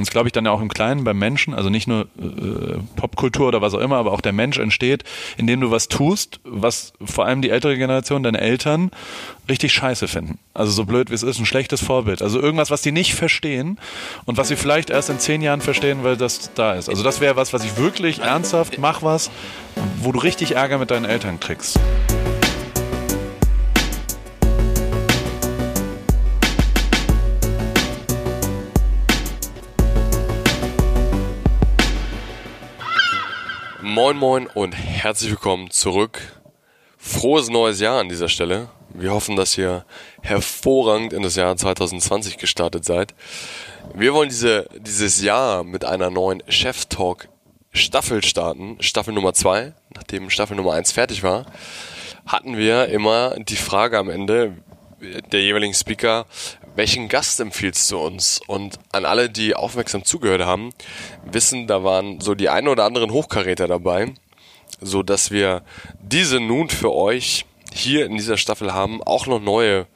Und das glaube ich dann ja auch im Kleinen beim Menschen, also nicht nur äh, Popkultur oder was auch immer, aber auch der Mensch entsteht, indem du was tust, was vor allem die ältere Generation, deine Eltern, richtig scheiße finden. Also so blöd wie es ist, ein schlechtes Vorbild. Also irgendwas, was die nicht verstehen und was sie vielleicht erst in zehn Jahren verstehen, weil das da ist. Also das wäre was, was ich wirklich ernsthaft mach was, wo du richtig Ärger mit deinen Eltern kriegst. Moin Moin und herzlich willkommen zurück. Frohes neues Jahr an dieser Stelle. Wir hoffen, dass ihr hervorragend in das Jahr 2020 gestartet seid. Wir wollen diese, dieses Jahr mit einer neuen Chef Talk Staffel starten. Staffel Nummer 2. Nachdem Staffel Nummer 1 fertig war, hatten wir immer die Frage am Ende der jeweiligen Speaker, welchen Gast empfiehlst du uns? Und an alle, die aufmerksam zugehört haben, wissen, da waren so die ein oder anderen Hochkaräter dabei, so dass wir diese nun für euch hier in dieser Staffel haben, auch noch neue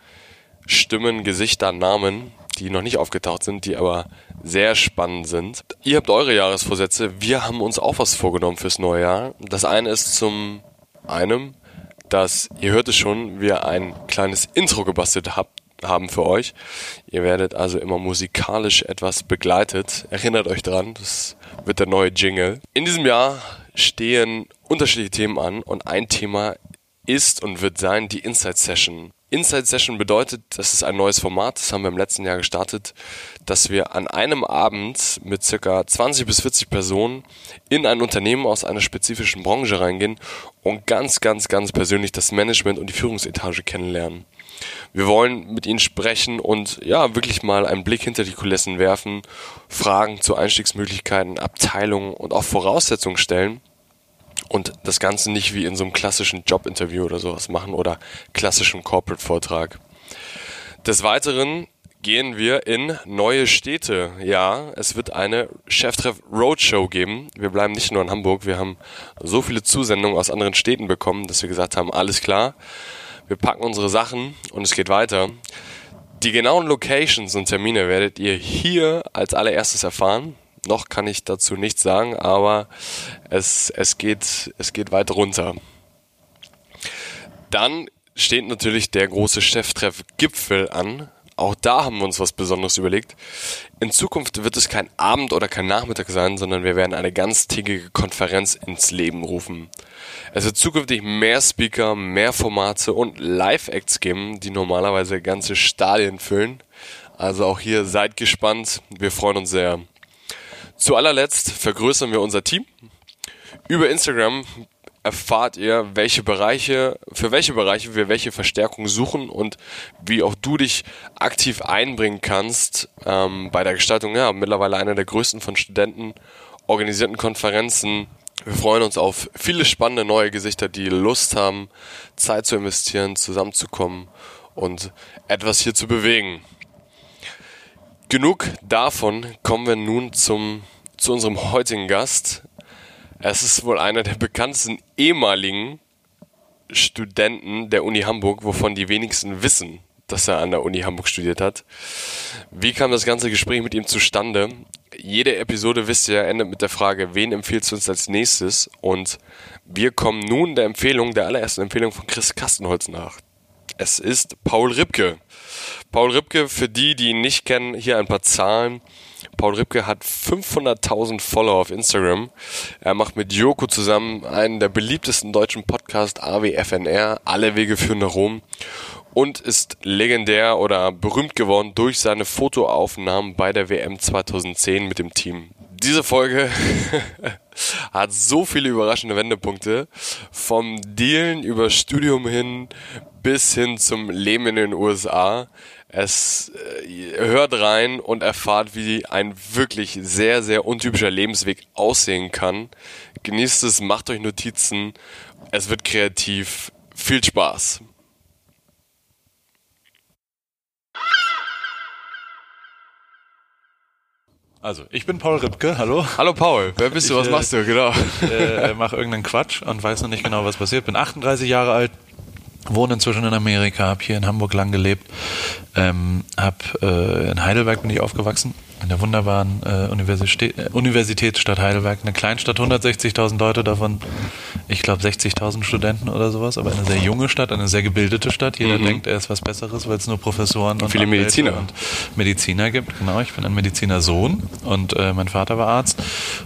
Stimmen, Gesichter, Namen, die noch nicht aufgetaucht sind, die aber sehr spannend sind. Ihr habt eure Jahresvorsätze, wir haben uns auch was vorgenommen fürs neue Jahr. Das eine ist zum einen, dass ihr hört es schon, wir ein kleines Intro gebastelt habt, haben für euch. Ihr werdet also immer musikalisch etwas begleitet. Erinnert euch dran, das wird der neue Jingle. In diesem Jahr stehen unterschiedliche Themen an und ein Thema ist und wird sein die Inside Session. Inside Session bedeutet, das ist ein neues Format, das haben wir im letzten Jahr gestartet, dass wir an einem Abend mit circa 20 bis 40 Personen in ein Unternehmen aus einer spezifischen Branche reingehen und ganz, ganz, ganz persönlich das Management und die Führungsetage kennenlernen. Wir wollen mit ihnen sprechen und ja, wirklich mal einen Blick hinter die Kulissen werfen, Fragen zu Einstiegsmöglichkeiten, Abteilungen und auch Voraussetzungen stellen und das Ganze nicht wie in so einem klassischen Jobinterview oder sowas machen oder klassischen Corporate-Vortrag. Des Weiteren gehen wir in neue Städte. Ja, es wird eine Cheftreff Roadshow geben. Wir bleiben nicht nur in Hamburg. Wir haben so viele Zusendungen aus anderen Städten bekommen, dass wir gesagt haben, alles klar wir packen unsere Sachen und es geht weiter. Die genauen Locations und Termine werdet ihr hier als allererstes erfahren. Noch kann ich dazu nichts sagen, aber es, es, geht, es geht weit runter. Dann steht natürlich der große Cheftreff Gipfel an. Auch da haben wir uns was Besonderes überlegt. In Zukunft wird es kein Abend oder kein Nachmittag sein, sondern wir werden eine ganztägige Konferenz ins Leben rufen. Es wird zukünftig mehr Speaker, mehr Formate und Live-Acts geben, die normalerweise ganze Stadien füllen. Also auch hier seid gespannt. Wir freuen uns sehr. Zu allerletzt vergrößern wir unser Team. Über Instagram erfahrt ihr, welche Bereiche, für welche Bereiche wir welche Verstärkung suchen und wie auch du dich aktiv einbringen kannst ähm, bei der Gestaltung. Ja, mittlerweile einer der größten von Studenten organisierten Konferenzen. Wir freuen uns auf viele spannende neue Gesichter, die Lust haben, Zeit zu investieren, zusammenzukommen und etwas hier zu bewegen. Genug davon kommen wir nun zum, zu unserem heutigen Gast. Es ist wohl einer der bekanntesten ehemaligen Studenten der Uni Hamburg, wovon die wenigsten wissen, dass er an der Uni Hamburg studiert hat. Wie kam das ganze Gespräch mit ihm zustande? Jede Episode, wisst ihr, endet mit der Frage, wen empfiehlst du uns als nächstes? Und wir kommen nun der Empfehlung, der allerersten Empfehlung von Chris Kastenholz nach. Es ist Paul Ripke. Paul Ripke, für die, die ihn nicht kennen, hier ein paar Zahlen. Paul Ripke hat 500.000 Follower auf Instagram. Er macht mit Joko zusammen einen der beliebtesten deutschen Podcasts AWFNR, Alle Wege führen nach Rom. Und ist legendär oder berühmt geworden durch seine Fotoaufnahmen bei der WM 2010 mit dem Team. Diese Folge hat so viele überraschende Wendepunkte. Vom Dealen über Studium hin bis hin zum Leben in den USA. Es äh, hört rein und erfahrt, wie ein wirklich sehr, sehr untypischer Lebensweg aussehen kann. Genießt es, macht euch Notizen. Es wird kreativ. Viel Spaß. Also, ich bin Paul Ripke, hallo. Hallo Paul, wer bist du, was Ich, machst du, genau. äh, mache irgendeinen Quatsch und weiß noch nicht genau, was passiert. Bin 38 Jahre alt, wohne inzwischen in Amerika, habe hier in Hamburg lang gelebt, ähm, hab, äh, in Heidelberg bin ich aufgewachsen in der wunderbaren äh, Universität, äh, Universitätsstadt Heidelberg, eine Kleinstadt, 160.000 Leute, davon, ich glaube, 60.000 Studenten oder sowas, aber eine sehr junge Stadt, eine sehr gebildete Stadt. Jeder Mhm. denkt, er ist was Besseres, weil es nur Professoren und, viele Anwälte Mediziner. und Mediziner gibt. Genau, ich bin ein Medizinersohn und äh, mein Vater war Arzt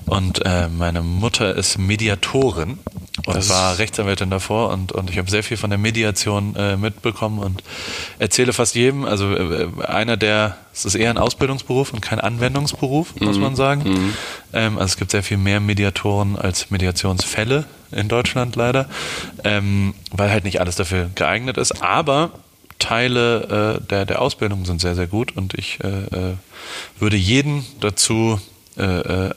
und äh, meine Mutter ist Mediatorin und Das war Rechtsanwältin davor und, und ich habe sehr viel von der Mediation äh, mitbekommen und erzähle fast jedem, also äh, einer der, es ist eher ein Ausbildungsberuf und kein Anwendungsberuf, muss Mhm. man sagen. Ähm, also es gibt sehr viel mehr Mediatoren als Mediationsfälle in Deutschland leider, ähm, weil halt nicht alles dafür geeignet ist, aber Teile äh, der, der Ausbildung sind sehr, sehr gut und ich äh, äh, würde jeden dazu äh, äh,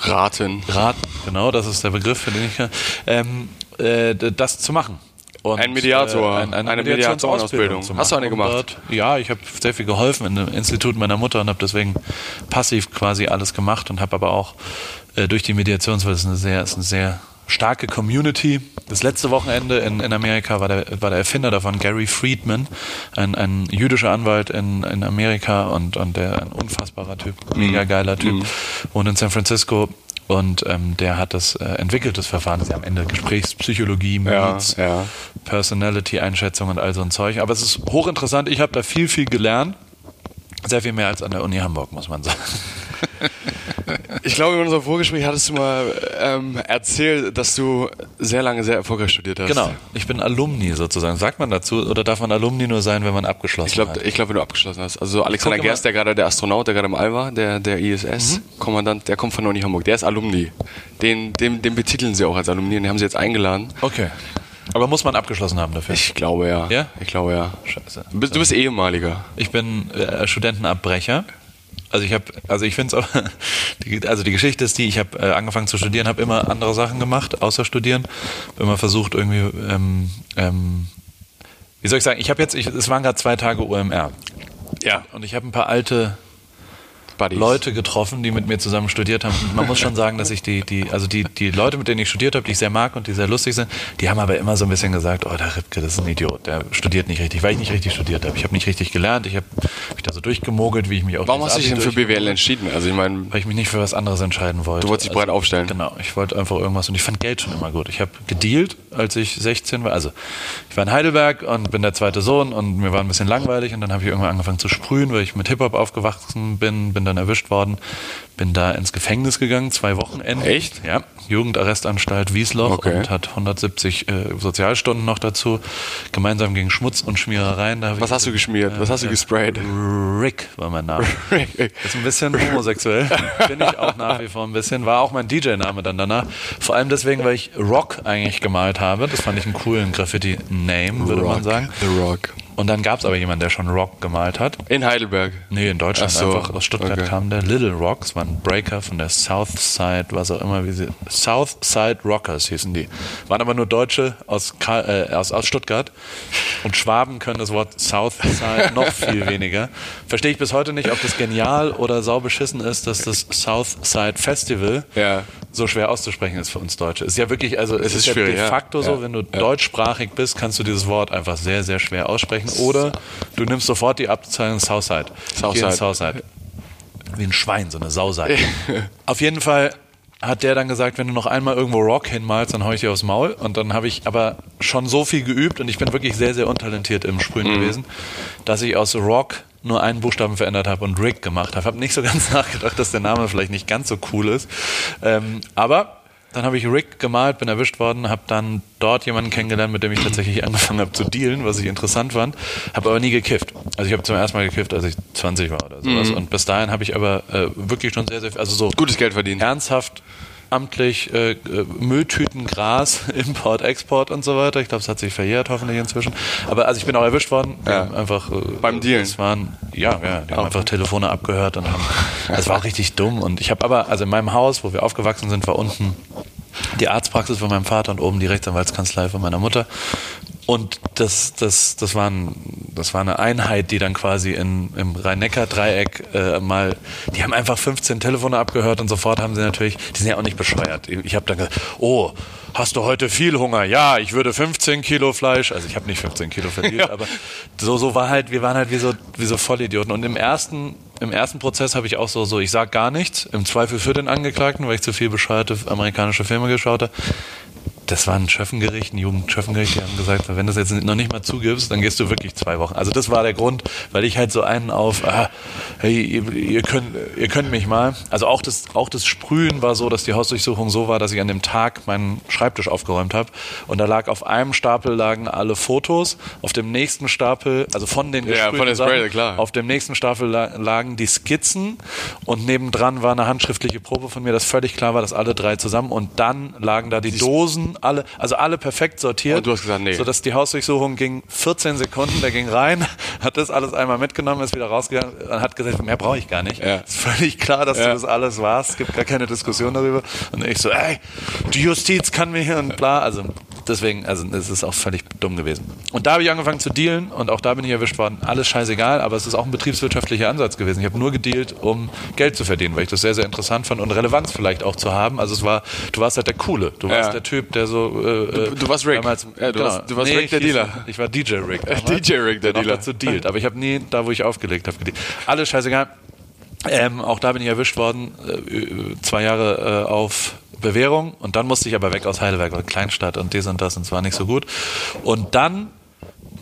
Raten. raten, genau, das ist der Begriff, für den ich ähm, äh, das zu machen. Und, Ein Mediator, äh, ein, eine, eine Mediatorenausbildung. Hast du eine gemacht? Dort, ja, ich habe sehr viel geholfen in dem Institut meiner Mutter und habe deswegen passiv quasi alles gemacht und habe aber auch äh, durch die Mediation, weil es eine sehr, ist eine sehr starke Community. Das letzte Wochenende in, in Amerika war der, war der Erfinder davon, Gary Friedman, ein, ein jüdischer Anwalt in, in Amerika und, und der ein unfassbarer Typ, mega geiler Typ, wohnt in San Francisco und ähm, der hat das äh, entwickelt, das Verfahren, das ist ja am Ende Gesprächspsychologie, Ja, Meets, ja. Personality-Einschätzung und all so ein Zeug. Aber es ist hochinteressant. Ich habe da viel, viel gelernt. Sehr viel mehr als an der Uni Hamburg, muss man sagen. Ich glaube, in unserem Vorgespräch hattest du mal ähm, erzählt, dass du sehr lange sehr erfolgreich studiert hast. Genau. Ich bin Alumni sozusagen. Sagt man dazu? Oder darf man Alumni nur sein, wenn man abgeschlossen Ich glaube, hat? ich glaub, wenn du abgeschlossen hast. Also Alexander Gerst, der gerade der Astronaut, der gerade im All war, der, der ISS-Kommandant, der kommt von der Uni Hamburg. Der ist Alumni. Den, den, den betiteln sie auch als Alumni und den haben sie jetzt eingeladen. Okay. Aber muss man abgeschlossen haben dafür? Ich glaube ja. Ja? Ich glaube ja. Scheiße. Du bist, du bist ehemaliger. Ich bin äh, Studentenabbrecher. Also ich habe, also ich finde es aber, die, also die Geschichte ist die, ich habe äh, angefangen zu studieren, habe immer andere Sachen gemacht, außer studieren. Immer versucht irgendwie, ähm, ähm, wie soll ich sagen, ich habe jetzt, ich, es waren gerade zwei Tage OMR. Ja. Und ich habe ein paar alte Buddies. Leute getroffen, die mit mir zusammen studiert haben. Man muss schon sagen, dass ich die, die, also die, die Leute, mit denen ich studiert habe, die ich sehr mag und die sehr lustig sind, die haben aber immer so ein bisschen gesagt, oh, der Ripke, das ist ein Idiot, der studiert nicht richtig, weil ich nicht richtig studiert habe. Ich habe nicht richtig gelernt, ich habe mich da so durchgemogelt, wie ich mich auch Warum hast du dich denn für BWL entschieden? Also ich meine, weil ich mich nicht für was anderes entscheiden wollte. Du wolltest dich breit aufstellen. Genau, ich wollte einfach irgendwas und ich fand Geld schon immer gut. Ich habe gedealt, als ich 16 war. Also ich war in Heidelberg und bin der zweite Sohn und mir war ein bisschen langweilig und dann habe ich irgendwann angefangen zu sprühen, weil ich mit Hip-Hop aufgewachsen bin, bin dann erwischt worden, bin da ins Gefängnis gegangen, zwei Wochenenden. Echt? Ja, Jugendarrestanstalt Wiesloch Okay. und hat 170 äh, Sozialstunden noch dazu, gemeinsam gegen Schmutz und Schmierereien. Was hast du geschmiert? Was hast du gesprayt? Rick war mein Name. Ist ein bisschen homosexuell. Bin ich auch nach wie vor ein bisschen. War auch mein DJ-Name dann danach. Vor allem deswegen, weil ich Rock eigentlich gemalt habe. Das fand ich einen coolen Graffiti-Name, würde man sagen. The Rock. Und dann gab es aber jemanden, der schon Rock gemalt hat. In Heidelberg. Nee, in Deutschland so, einfach. Aus Stuttgart okay. kam der Little Rocks, war ein Breaker von der Southside, was auch immer, wie sie. Southside Rockers hießen die. Waren aber nur Deutsche aus, äh, aus, aus Stuttgart. Und Schwaben können das Wort Southside noch viel weniger. Verstehe ich bis heute nicht, ob das genial oder saubeschissen ist, dass das Southside Festival Ja. so schwer auszusprechen ist für uns Deutsche. Ist ja wirklich, also es, ist ist, ja de ja. facto so, Ja. wenn du deutschsprachig bist, kannst du dieses Wort einfach sehr, sehr schwer aussprechen. Oder du nimmst sofort die Abteilung Southside. Southside. Southside. Wie ein Schwein, so eine Sauseite. Auf jeden Fall hat der dann gesagt, wenn du noch einmal irgendwo Rock hinmalst, dann hau ich dir aufs Maul. Und dann habe ich aber schon so viel geübt und ich bin wirklich sehr, sehr untalentiert im Sprühen Mhm. gewesen, dass ich aus Rock nur einen Buchstaben verändert habe und Rick gemacht habe. Habe nicht so ganz nachgedacht, dass der Name vielleicht nicht ganz so cool ist. Ähm, aber dann habe ich Rick gemalt, bin erwischt worden, habe dann dort jemanden kennengelernt, mit dem ich tatsächlich angefangen habe zu dealen, was ich interessant fand, habe aber nie gekifft. Also ich habe zum ersten Mal gekifft, als ich 20 war oder sowas. Und bis dahin habe ich aber äh, wirklich schon sehr, sehr, also so Gutes Geld verdient. ernsthaft amtlich äh, äh, Mülltüten, Gras, Import, Export und so weiter. Ich glaube, es hat sich verjährt hoffentlich inzwischen. Aber also ich bin auch erwischt worden. Ja. einfach äh, Beim Dealen? Es waren ja, ja, die haben einfach Telefone abgehört und haben. Es war auch richtig dumm. Und ich habe aber also in meinem Haus, wo wir aufgewachsen sind, war unten die Arztpraxis von meinem Vater und oben die Rechtsanwaltskanzlei von meiner Mutter. Und das, das, das, war ein, das war eine Einheit, die dann quasi in, im Rhein-Neckar-Dreieck äh, mal, die haben einfach 15 Telefone abgehört und sofort haben sie natürlich, die sind ja auch nicht bescheuert. Ich habe dann gesagt, oh, hast du heute viel Hunger? Ja, ich würde 15 Kilo Fleisch, also ich habe nicht 15 Kilo verdient, ja. aber so, so war halt, wir waren halt wie so, wie so Vollidioten. Und im ersten, im ersten Prozess habe ich auch so, so, ich sag gar nichts, im Zweifel für den Angeklagten, weil ich zu viel bescheuerte amerikanische Filme geschaut habe das war ein Schöffengericht, ein Jugendschöffengericht, die haben gesagt, wenn du das jetzt noch nicht mal zugibst, dann gehst du wirklich zwei Wochen. Also das war der Grund, weil ich halt so einen auf, ah, hey, ihr, ihr, könnt, ihr könnt mich mal. Also auch das, auch das Sprühen war so, dass die Hausdurchsuchung so war, dass ich an dem Tag meinen Schreibtisch aufgeräumt habe und da lag auf einem Stapel lagen alle Fotos, auf dem nächsten Stapel, also von den ja, von Spray, klar. auf dem nächsten Stapel lagen die Skizzen und nebendran war eine handschriftliche Probe von mir, dass völlig klar war, dass alle drei zusammen und dann lagen da die Dosen alle, also alle perfekt sortiert. Und du hast gesagt, nee. Sodass die Hausdurchsuchung ging 14 Sekunden, der ging rein, hat das alles einmal mitgenommen, ist wieder rausgegangen und hat gesagt, mehr brauche ich gar nicht. Ja. Ist völlig klar, dass ja. du das alles warst. Es gibt gar keine Diskussion darüber. Und ich so, ey, die Justiz kann mir hier und bla. Also deswegen, also es ist auch völlig dumm gewesen. Und da habe ich angefangen zu dealen und auch da bin ich erwischt worden. Alles scheißegal, aber es ist auch ein betriebswirtschaftlicher Ansatz gewesen. Ich habe nur gedealt, um Geld zu verdienen, weil ich das sehr, sehr interessant fand und Relevanz vielleicht auch zu haben. Also es war, du warst halt der Coole. Du warst ja. der Typ, der so. Äh, du, du, warst Rick. Damals, ja, du, genau. warst, du warst nee, Rick der Dealer. Ich war DJ Rick. DJ Rick der Dealer. dazu dealt, aber ich habe nie da, wo ich aufgelegt habe, gedealt. Alles scheißegal. Ähm, auch da bin ich erwischt worden, äh, zwei Jahre äh, auf Bewährung und dann musste ich aber weg aus Heidelberg, weil Kleinstadt und dies und das und es war nicht so gut. Und dann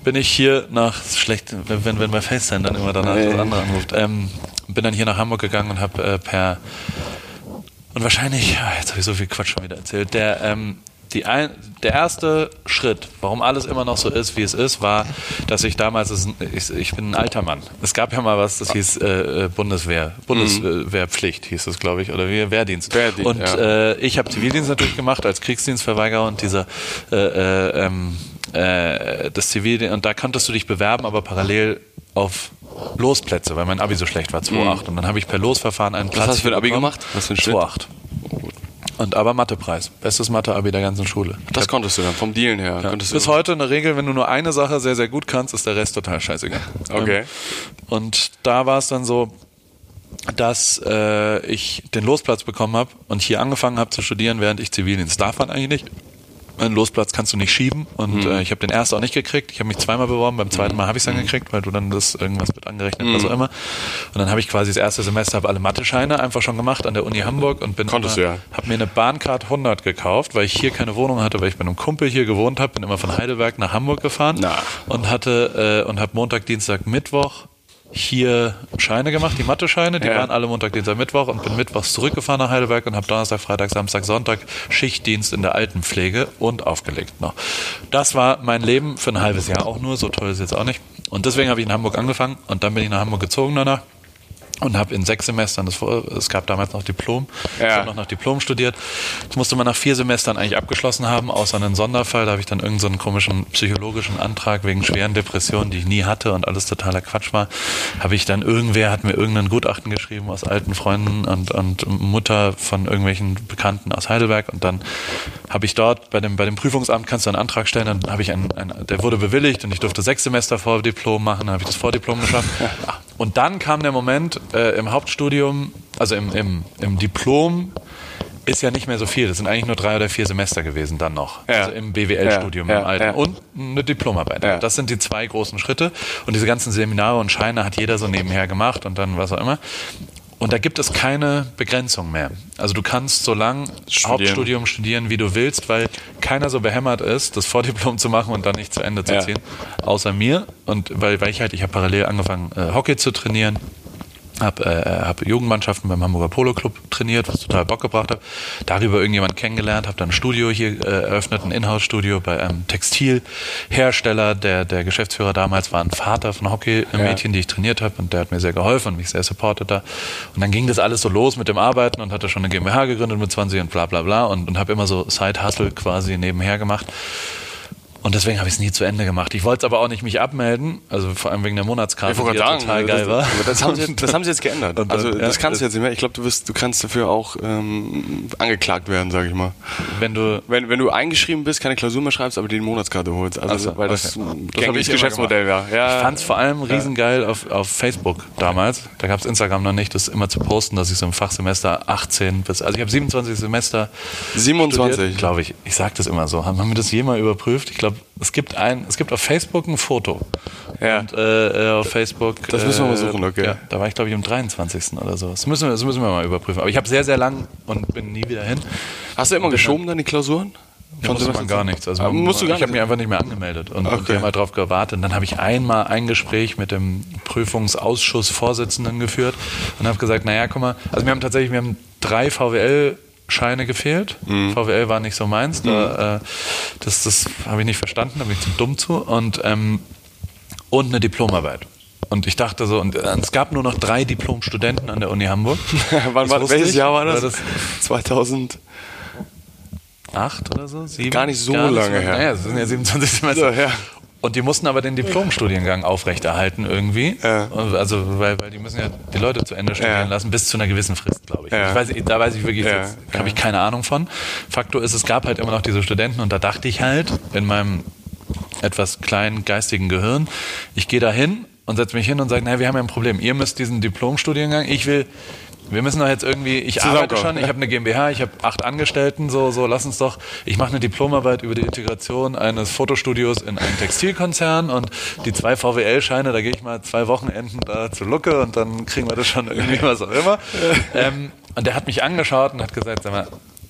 bin ich hier nach schlecht, wenn, wenn bei FaceTime dann immer danach das andere anruft, ähm, bin dann hier nach Hamburg gegangen und habe äh, per und wahrscheinlich, ah, jetzt habe ich so viel Quatsch schon wieder erzählt, der ähm, die ein, der erste Schritt, warum alles immer noch so ist, wie es ist, war, dass ich damals, ich, ich bin ein alter Mann. Es gab ja mal was, das hieß äh, äh Bundeswehr, Bundeswehrpflicht hieß es, glaube ich, oder wie Wehrdienst. Wehrdienst und ja. äh, ich habe Zivildienst natürlich gemacht als Kriegsdienstverweigerer und dieser äh, äh, ähm, äh, das Zivildienst, und da konntest du dich bewerben, aber parallel auf Losplätze, weil mein Abi so schlecht war, 2,8. Mhm. Und dann habe ich per Losverfahren einen Platz. Was hast du für ein Abi gemacht? Was für ein 2,8. Und aber Mathepreis. Bestes Mathe-Abi der ganzen Schule. Das konntest du dann, vom Dealen her. Ja. Bis heute eine Regel, wenn du nur eine Sache sehr, sehr gut kannst, ist der Rest total scheißegal. Okay. Und da war es dann so, dass äh, ich den Losplatz bekommen habe und hier angefangen habe zu studieren, während ich Zivildienst darf man eigentlich nicht einen Losplatz kannst du nicht schieben. Und mhm. äh, ich habe den ersten auch nicht gekriegt. Ich habe mich zweimal beworben, beim zweiten Mal habe ich es dann mhm. gekriegt, weil du dann das irgendwas mit angerechnet, mhm. was auch immer. Und dann habe ich quasi das erste Semester habe alle Mathe-Scheine einfach schon gemacht an der Uni Hamburg und bin Konntest immer, ja. habe mir eine Bahncard 100 gekauft, weil ich hier keine Wohnung hatte, weil ich bei einem Kumpel hier gewohnt habe, bin immer von Heidelberg nach Hamburg gefahren Na. und hatte äh, und habe Montag, Dienstag, Mittwoch hier Scheine gemacht, die Mathe-Scheine, die ja. waren alle Montag, Dienstag, Mittwoch und bin mittwochs zurückgefahren nach Heidelberg und habe Donnerstag, Freitag, Samstag, Sonntag Schichtdienst in der Altenpflege und aufgelegt noch. Das war mein Leben für ein halbes Jahr auch nur, so toll ist es jetzt auch nicht. Und deswegen habe ich in Hamburg angefangen und dann bin ich nach Hamburg gezogen danach und habe in sechs Semestern, das, es gab damals noch Diplom, ja. ich habe noch nach Diplom studiert. Das musste man nach vier Semestern eigentlich abgeschlossen haben, außer einen Sonderfall. Da habe ich dann irgendeinen so komischen psychologischen Antrag wegen schweren Depressionen, die ich nie hatte und alles totaler Quatsch war, habe ich dann irgendwer hat mir irgendein Gutachten geschrieben aus alten Freunden und, und Mutter von irgendwelchen Bekannten aus Heidelberg und dann habe ich dort bei dem, bei dem Prüfungsamt kannst du einen Antrag stellen, dann habe ich einen, einen, der wurde bewilligt und ich durfte sechs Semester vor Diplom machen, dann habe ich das Vordiplom geschafft. Und dann kam der Moment äh, im Hauptstudium, also im, im, im Diplom, ist ja nicht mehr so viel. Das sind eigentlich nur drei oder vier Semester gewesen dann noch. Ja. Also im BWL-Studium ja, im Alten. Ja. Und eine Diplomarbeit. Das sind die zwei großen Schritte. Und diese ganzen Seminare und Scheine hat jeder so nebenher gemacht und dann was auch immer. Und da gibt es keine Begrenzung mehr. Also du kannst so lang studieren. Hauptstudium studieren, wie du willst, weil keiner so behämmert ist, das Vordiplom zu machen und dann nicht zu Ende zu ziehen, außer mir. Und weil, weil ich halt, ich habe parallel angefangen, äh, Hockey zu trainieren habe äh, hab Jugendmannschaften beim Hamburger Polo Club trainiert, was total Bock gebracht hat. Darüber irgendjemand kennengelernt, habe dann ein Studio hier äh, eröffnet, ein Inhouse-Studio bei einem Textilhersteller. Der, der Geschäftsführer damals war ein Vater von Hockey-Mädchen, ja. die ich trainiert habe und der hat mir sehr geholfen und mich sehr supportet da. Und dann ging das alles so los mit dem Arbeiten und hatte schon eine GmbH gegründet mit 20 und bla bla bla und, und habe immer so Side-Hustle quasi nebenher gemacht. Und deswegen habe ich es nie zu Ende gemacht. Ich wollte es aber auch nicht mich abmelden, also vor allem wegen der Monatskarte, Ich die ja gerade total sagen, geil das, war. aber das, haben sie, jetzt- das haben sie jetzt geändert. Dann- also ja, das kannst du das- jetzt nicht mehr. Ich glaube, du wirst, du kannst dafür auch ähm, angeklagt werden, sage ich mal. Wenn du Wenn, wenn du eingeschrieben bist, keine Klausur mehr schreibst, aber die Monatskarte holst. Also, so, weil das okay. ein Das gängiges Geschäftsmodell war. Ja, Ich fand es vor allem riesengeil auf, auf Facebook damals. Da gab es Instagram noch nicht, das immer zu posten, dass ich so im Fachsemester 18 bis, also ich habe 27 Semester 27. glaube ich. Ich sage das immer so. Haben wir das jemals überprüft? Ich glaube, es gibt ein, es gibt auf Facebook ein Foto. Ja. Und äh, äh, auf Facebook. Das müssen wir mal äh, suchen, okay. Ja, da war ich glaube ich am 23. oder so. Das müssen wir, das müssen wir mal überprüfen. Aber ich habe sehr, sehr lang und bin nie wieder hin. Hast du immer geschoben dann die Klausuren? Da musste man gar nichts. Also Aber man, musst du gar ich habe mich einfach nicht mehr angemeldet und, und Okay. die haben halt drauf gewartet. Und dann habe ich einmal ein Gespräch mit dem Prüfungsausschussvorsitzenden geführt und habe gesagt, naja, guck mal, also wir haben tatsächlich, wir haben drei VWL Scheine gefehlt. Mhm. VWL war nicht so meins. Da, äh, das das habe ich nicht verstanden, da bin ich zu dumm zu. Und, ähm, und eine Diplomarbeit. Und ich dachte so, und äh, es gab nur noch drei Diplomstudenten an der Uni Hamburg. Wann war, welches ich. Jahr war das? War das 2000. acht oder so? Sieben? Gar nicht so lange her. Naja, es sind ja 27 Semester. Ja, ja. Und die mussten aber den Diplomstudiengang aufrechterhalten irgendwie. Ja. Also, weil, weil die müssen ja die Leute zu Ende studieren Ja. lassen, bis zu einer gewissen Frist, glaube ich. Ja. ich weiß, da weiß ich wirklich, Ja, habe ich keine Ahnung von. Faktor ist, es gab halt immer noch diese Studenten und da dachte ich halt in meinem etwas kleinen geistigen Gehirn, ich gehe da hin und setze mich hin und sage, naja, wir haben ja ein Problem. Ihr müsst diesen Diplomstudiengang, ich will, wir müssen doch jetzt irgendwie, ich arbeite Zusammenkommen. schon, ich habe eine GmbH, ich habe acht Angestellten, so, so, lass uns doch, ich mache eine Diplomarbeit über die Integration eines Fotostudios in einen Textilkonzern und die zwei VWL-Scheine, da gehe ich mal zwei Wochenenden da zu Lucke und dann kriegen wir das schon irgendwie, was auch immer. Ähm, und der hat mich angeschaut und hat gesagt, sag mal,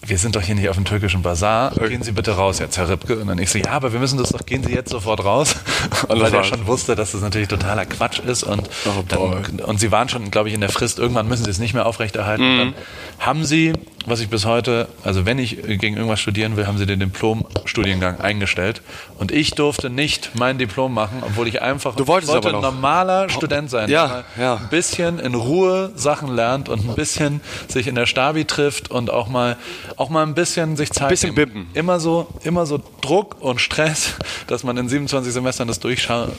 wir sind doch hier nicht auf dem türkischen Bazar. Gehen Sie bitte raus jetzt, Herr Ripke. Und dann ich so, ja, aber wir müssen das doch, gehen Sie jetzt sofort raus. Und weil er schon wusste, dass das natürlich totaler Quatsch ist. Und, Oh, dann, und Sie waren schon, glaube ich, in der Frist, irgendwann müssen Sie es nicht mehr aufrechterhalten. Mhm. Und Dann haben Sie, was ich bis heute, also wenn ich gegen irgendwas studieren will, haben Sie den Diplom-Studiengang eingestellt. Und ich durfte nicht mein Diplom machen, obwohl ich einfach Du wolltest wollte aber ein noch. normaler Student sein. Ja, ja. Ein bisschen in Ruhe Sachen lernt und ein bisschen sich in der Stabi trifft und auch mal, auch mal ein bisschen sich Zeit Bisschen nimmt. bippen. Immer so, immer so Druck und Stress, dass man in 27 Semestern das durchschaut.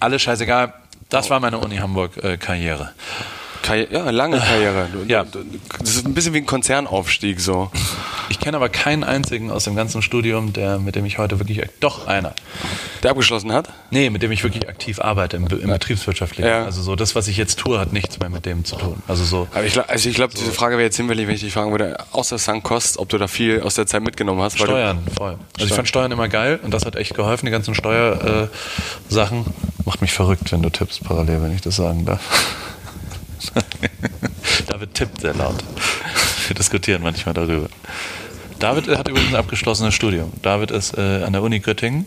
Alles scheißegal. Das war meine Uni Hamburg-Karriere. Karri ja, lange Karriere. Ja. Das ist ein bisschen wie ein Konzernaufstieg so. ich kenne aber keinen einzigen aus dem ganzen Studium, der, mit dem ich heute wirklich, doch einer. Der abgeschlossen hat? Nee, mit dem ich wirklich aktiv arbeite im, im Betriebswirtschaftlichen. Ja. Also so, das, was ich jetzt tue, hat nichts mehr mit dem zu tun. Also so, Aber ich, also ich glaube, diese Frage wäre jetzt hinfällig, wenn ich dich fragen würde, außer Sankost, ob du da viel aus der Zeit mitgenommen hast. Steuern, voll. Also ich fand Steuern immer geil und das hat echt geholfen, die ganzen Steuersachen. Äh. Macht mich verrückt, wenn du tippst parallel, wenn ich das sagen darf. David tippt sehr laut. Wir diskutieren manchmal darüber. David hat übrigens ein abgeschlossenes Studium. David ist äh, an der Uni Göttingen.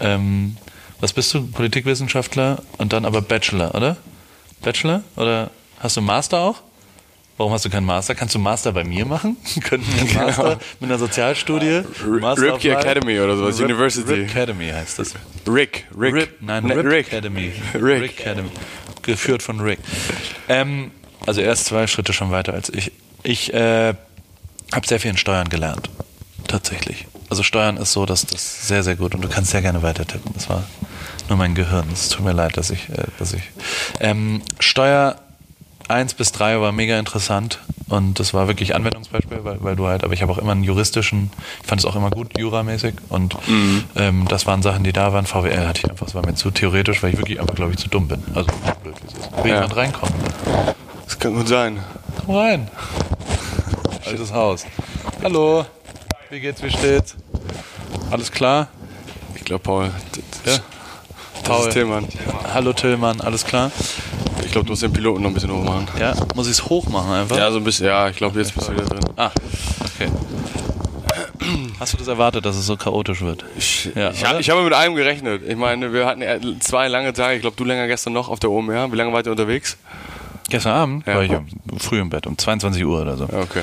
Ähm, was bist du? Politikwissenschaftler und dann aber Bachelor, oder? Bachelor? Oder hast du Master auch? Warum hast du keinen Master? Kannst du Master bei mir machen? Könnten wir einen Master mit einer Sozialstudie? Ripke? Academy oder sowas, Rip- University. Rip Academy heißt das. Rick, Rick. Rip, nein, Ne, Rip Rick. Academy. Rick. Academy. Geführt von Rick. Ähm, also er ist zwei Schritte schon weiter als ich. Ich äh, habe sehr viel in Steuern gelernt. Tatsächlich. Also Steuern ist so, dass das sehr, sehr gut und du kannst sehr gerne weiter tippen. Das war nur mein Gehirn. Es tut mir leid, dass ich, äh, dass ich. Ähm, Steuer 1 bis 3 war mega interessant und das war wirklich Anwendungsbeispiel, weil, weil du halt, aber ich habe auch immer einen juristischen, ich fand es auch immer gut, juramäßig und ähm, das waren Sachen, die da waren. VWL hatte ich einfach, es war mir zu theoretisch, weil ich wirklich einfach, glaube ich, zu dumm bin. Also, blöd wie es ist. Will Ja. jemand reinkommen? Das kann gut sein. Komm rein. Altes Haus. Hallo. Wie geht's, wie steht's? Alles klar? Ich glaube, Paul, das, Ja. das Paul. ist Tillmann. Hallo Tillmann, alles klar? Ich glaube, du musst den Piloten noch ein bisschen hochmachen. Ja, muss ich es hoch machen einfach? Ja, so ein bisschen. Ja, ich glaube, jetzt bist du wieder drin. Ah, okay. Hast du das erwartet, dass es so chaotisch wird? Ich, Ja, ich, hab- habe mit einem gerechnet. Ich meine, wir hatten ja zwei lange Tage. Ich glaube, du länger gestern noch auf der OMR. Wie lange wart ihr unterwegs? Gestern Abend Ja. war ich früh im Bett, um 22 Uhr oder so. Okay.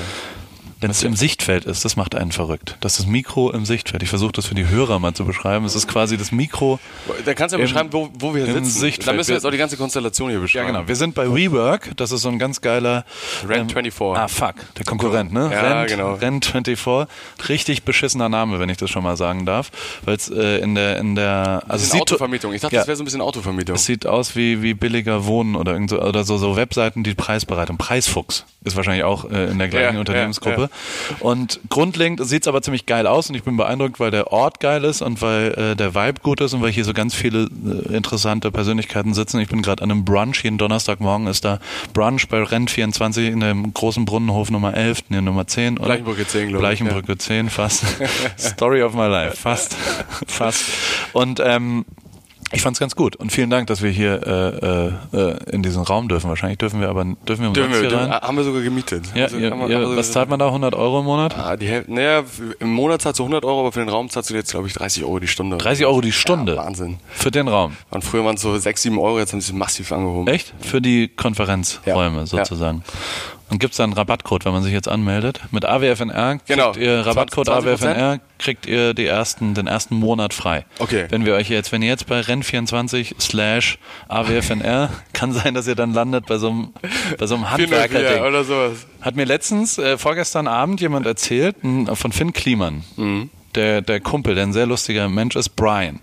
Wenn es im Sichtfeld ist, das macht einen verrückt. Das ist das Mikro im Sichtfeld. Ich versuche das für die Hörer mal zu beschreiben. Es ist quasi das Mikro. Da kannst du ja Im- beschreiben, wo, wo wir im sitzen. Sichtfeld. Da müssen wir jetzt auch die ganze Konstellation hier Ja, beschreiben. genau. Wir sind bei WeWork. Das ist so ein ganz geiler. Rent 24. Ah, fuck. Der Konkurrent, ne? Ja, Rent, genau. Rent 24. Richtig beschissener Name, wenn ich das schon mal sagen darf. Weil es äh, in der, in der, also es Autovermietung. Ich dachte, Ja. das wäre so ein bisschen Autovermietung. es sieht aus wie, wie billiger Wohnen oder irgend so, oder so, so Webseiten, die Preisberatung. Preisfuchs ist wahrscheinlich auch äh, in der gleichen Ja, Unternehmensgruppe. Und grundlegend sieht es aber ziemlich geil aus und ich bin beeindruckt, weil der Ort geil ist und weil äh, der Vibe gut ist und weil hier so ganz viele äh, interessante Persönlichkeiten sitzen. Ich bin gerade an einem Brunch, jeden Donnerstagmorgen ist da Brunch bei Rent 24 in dem großen Brunnenhof Nummer 11, nee, Nummer 10. oder? Bleichenbrücke 10, glaube ich, Bleichenbrücke 10, fast. Story of my life, fast. fast. Und ähm, ich fand's ganz gut und vielen Dank, dass wir hier äh, äh, äh, in diesen Raum dürfen. Wahrscheinlich dürfen wir aber dürfen wir Dürfen umsonst wir, dürfen, rein. haben wir sogar gemietet. Ja, Also, haben wir- wir sogar- was zahlt man da? 100 Euro im Monat? Ah, die Hälfte, naja, im Monat zahlst du 100 Euro, aber für den Raum zahlst du jetzt, glaube ich, 30 Euro die Stunde. 30 Euro die Stunde Ja, Wahnsinn. für den Raum. Und früher waren es so 6, 7 Euro, jetzt haben sie es massiv angehoben. Echt? Für die Konferenzräume Ja. sozusagen. Und gibt's da einen Rabattcode, wenn man sich jetzt anmeldet? Mit AWFNR kriegt Genau. ihr Rabattcode 20%? AWFNR, kriegt ihr die ersten, den ersten Monat frei. Okay. Wenn wir euch jetzt, wenn ihr jetzt bei Renn24 slash AWFNR, kann sein, dass ihr dann landet bei so einem, bei so einem 404 Handwerker-Ding. oder sowas. Hat mir letztens, äh, vorgestern Abend jemand erzählt, von Finn Kliman. Der, der Kumpel, der ein sehr lustiger Mensch ist, Brian.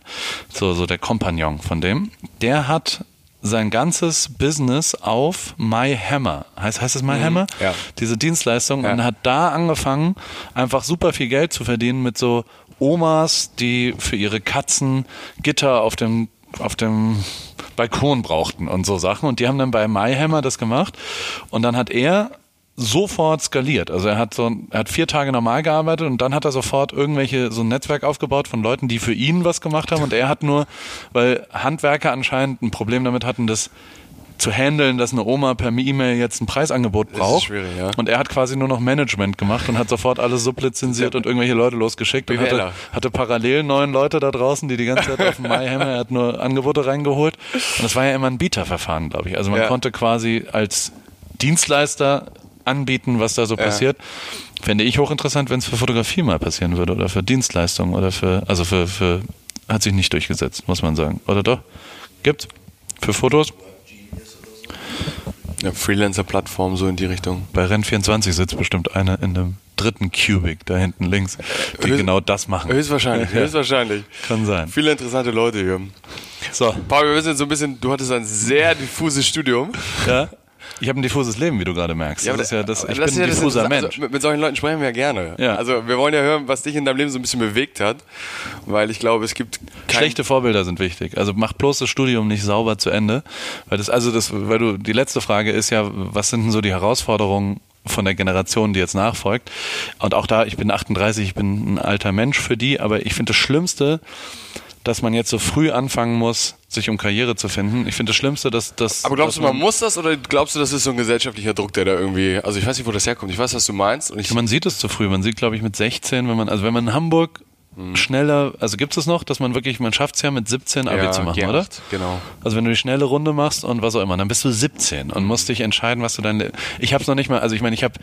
So, so der Kompagnon von dem. Der hat sein ganzes Business auf MyHammer. Heißt, heißt es MyHammer? ja. Diese Dienstleistung. Ja. Und hat da angefangen, einfach super viel Geld zu verdienen mit so Omas, die für ihre Katzen Gitter auf dem, auf dem Balkon brauchten und so Sachen. Und die haben dann bei MyHammer das gemacht. Und dann hat er sofort skaliert. Also er hat so, er hat vier Tage normal gearbeitet und dann hat er sofort irgendwelche so ein Netzwerk aufgebaut von Leuten, die für ihn was gemacht haben und er hat nur, weil Handwerker anscheinend ein Problem damit hatten, das zu handeln, dass eine Oma per E-Mail jetzt ein Preisangebot braucht. ja. Und er hat quasi nur noch Management gemacht und hat sofort alles sublizenziert und irgendwelche Leute losgeschickt und hatte, hatte parallel neun Leute da draußen, die die ganze Zeit auf dem MyHammer, er hat nur Angebote reingeholt. Und das war ja immer ein Bieterverfahren, glaube ich. Also man Ja. konnte quasi als Dienstleister anbieten, was da so passiert. Fände ich hochinteressant, wenn es für Fotografie mal passieren würde oder für Dienstleistungen oder für, also für, für, hat sich nicht durchgesetzt, muss man sagen. Oder doch? Gibt's? Für Fotos? Ja, Freelancer-Plattform, so in die Richtung. Bei Renn24 sitzt bestimmt einer in einem dritten Cubic da hinten links, die Höchst- genau das machen. Höchstwahrscheinlich, Ja. höchstwahrscheinlich. Kann sein. Viele interessante Leute hier. So, Paul, wir wissen jetzt so ein bisschen, du hattest ein sehr diffuses Studium. ja. Ich habe ein diffuses Leben, wie du gerade merkst. das ist ja das, ich aber bin ja ein das diffuser Interessante. Mensch. Also, mit, mit solchen Leuten sprechen wir ja gerne. Ja. Also wir wollen ja hören, was dich in deinem Leben so ein bisschen bewegt hat, weil ich glaube, es gibt Schlechte Vorbilder sind wichtig. Also mach bloß das Studium nicht sauber zu Ende, weil das also das, weil du die letzte Frage ist ja, was sind denn so die Herausforderungen von der Generation, die jetzt nachfolgt? Und auch da, ich bin 38, ich bin ein alter Mensch für die, aber ich finde das Schlimmste, dass man jetzt so früh anfangen muss, sich um Karriere zu finden. Ich finde das Schlimmste, dass das. Aber glaubst du, man muss das oder glaubst du, das ist so ein gesellschaftlicher Druck, der da irgendwie, also ich weiß nicht, wo das herkommt. Ich weiß, was du meinst. Und ich, Man sieht es zu früh. Man sieht, glaube ich, mit 16, wenn man, also wenn man in Hamburg Hm. schneller, also gibt es noch, dass man wirklich, man schafft es ja mit 17 Abi Ja, zu machen, G8, oder? genau. Also wenn du die schnelle Runde machst und was auch immer, dann bist du 17 und musst dich entscheiden, was du dann. Ich habe es noch nicht mal, also ich meine, ich habe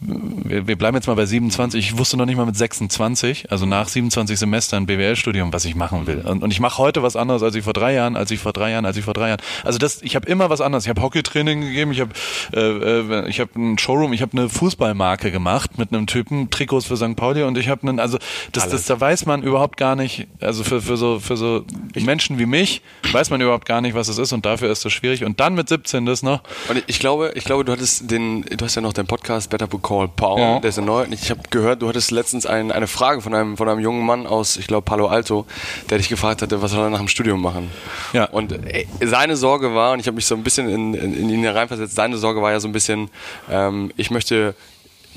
wir, wir bleiben jetzt mal bei 27. Ich wusste noch nicht mal mit 26, also nach 27 Semestern BWL-Studium, was ich machen will. Und, und ich mache heute was anderes, als ich vor drei Jahren, als ich vor drei Jahren, als ich vor drei Jahren. Also das, ich habe immer was anderes. Ich habe Hockeytraining gegeben, ich habe äh, äh, ich habe einen Showroom, ich habe eine Fußballmarke gemacht mit einem Typen, Trikots für St. Pauli und ich habe einen, also das, das, da weiß man überhaupt gar nicht, also für, für so für so Menschen wie mich weiß man überhaupt gar nicht, was es ist und dafür ist es schwierig. Und dann mit 17 das noch. Und ich glaube, ich glaube, du hattest den, du hast ja noch deinen Podcast Better Book Call Paul, Ja. der ist ja neu. Ich habe gehört, du hattest letztens ein, eine Frage von einem, von einem jungen Mann aus, ich glaube, Palo Alto, der dich gefragt hatte, was soll er nach dem Studium machen? Ja. Und äh, seine Sorge war, und ich habe mich so ein bisschen in, in, in ihn hereinversetzt, seine Sorge war ja so ein bisschen, ähm, ich möchte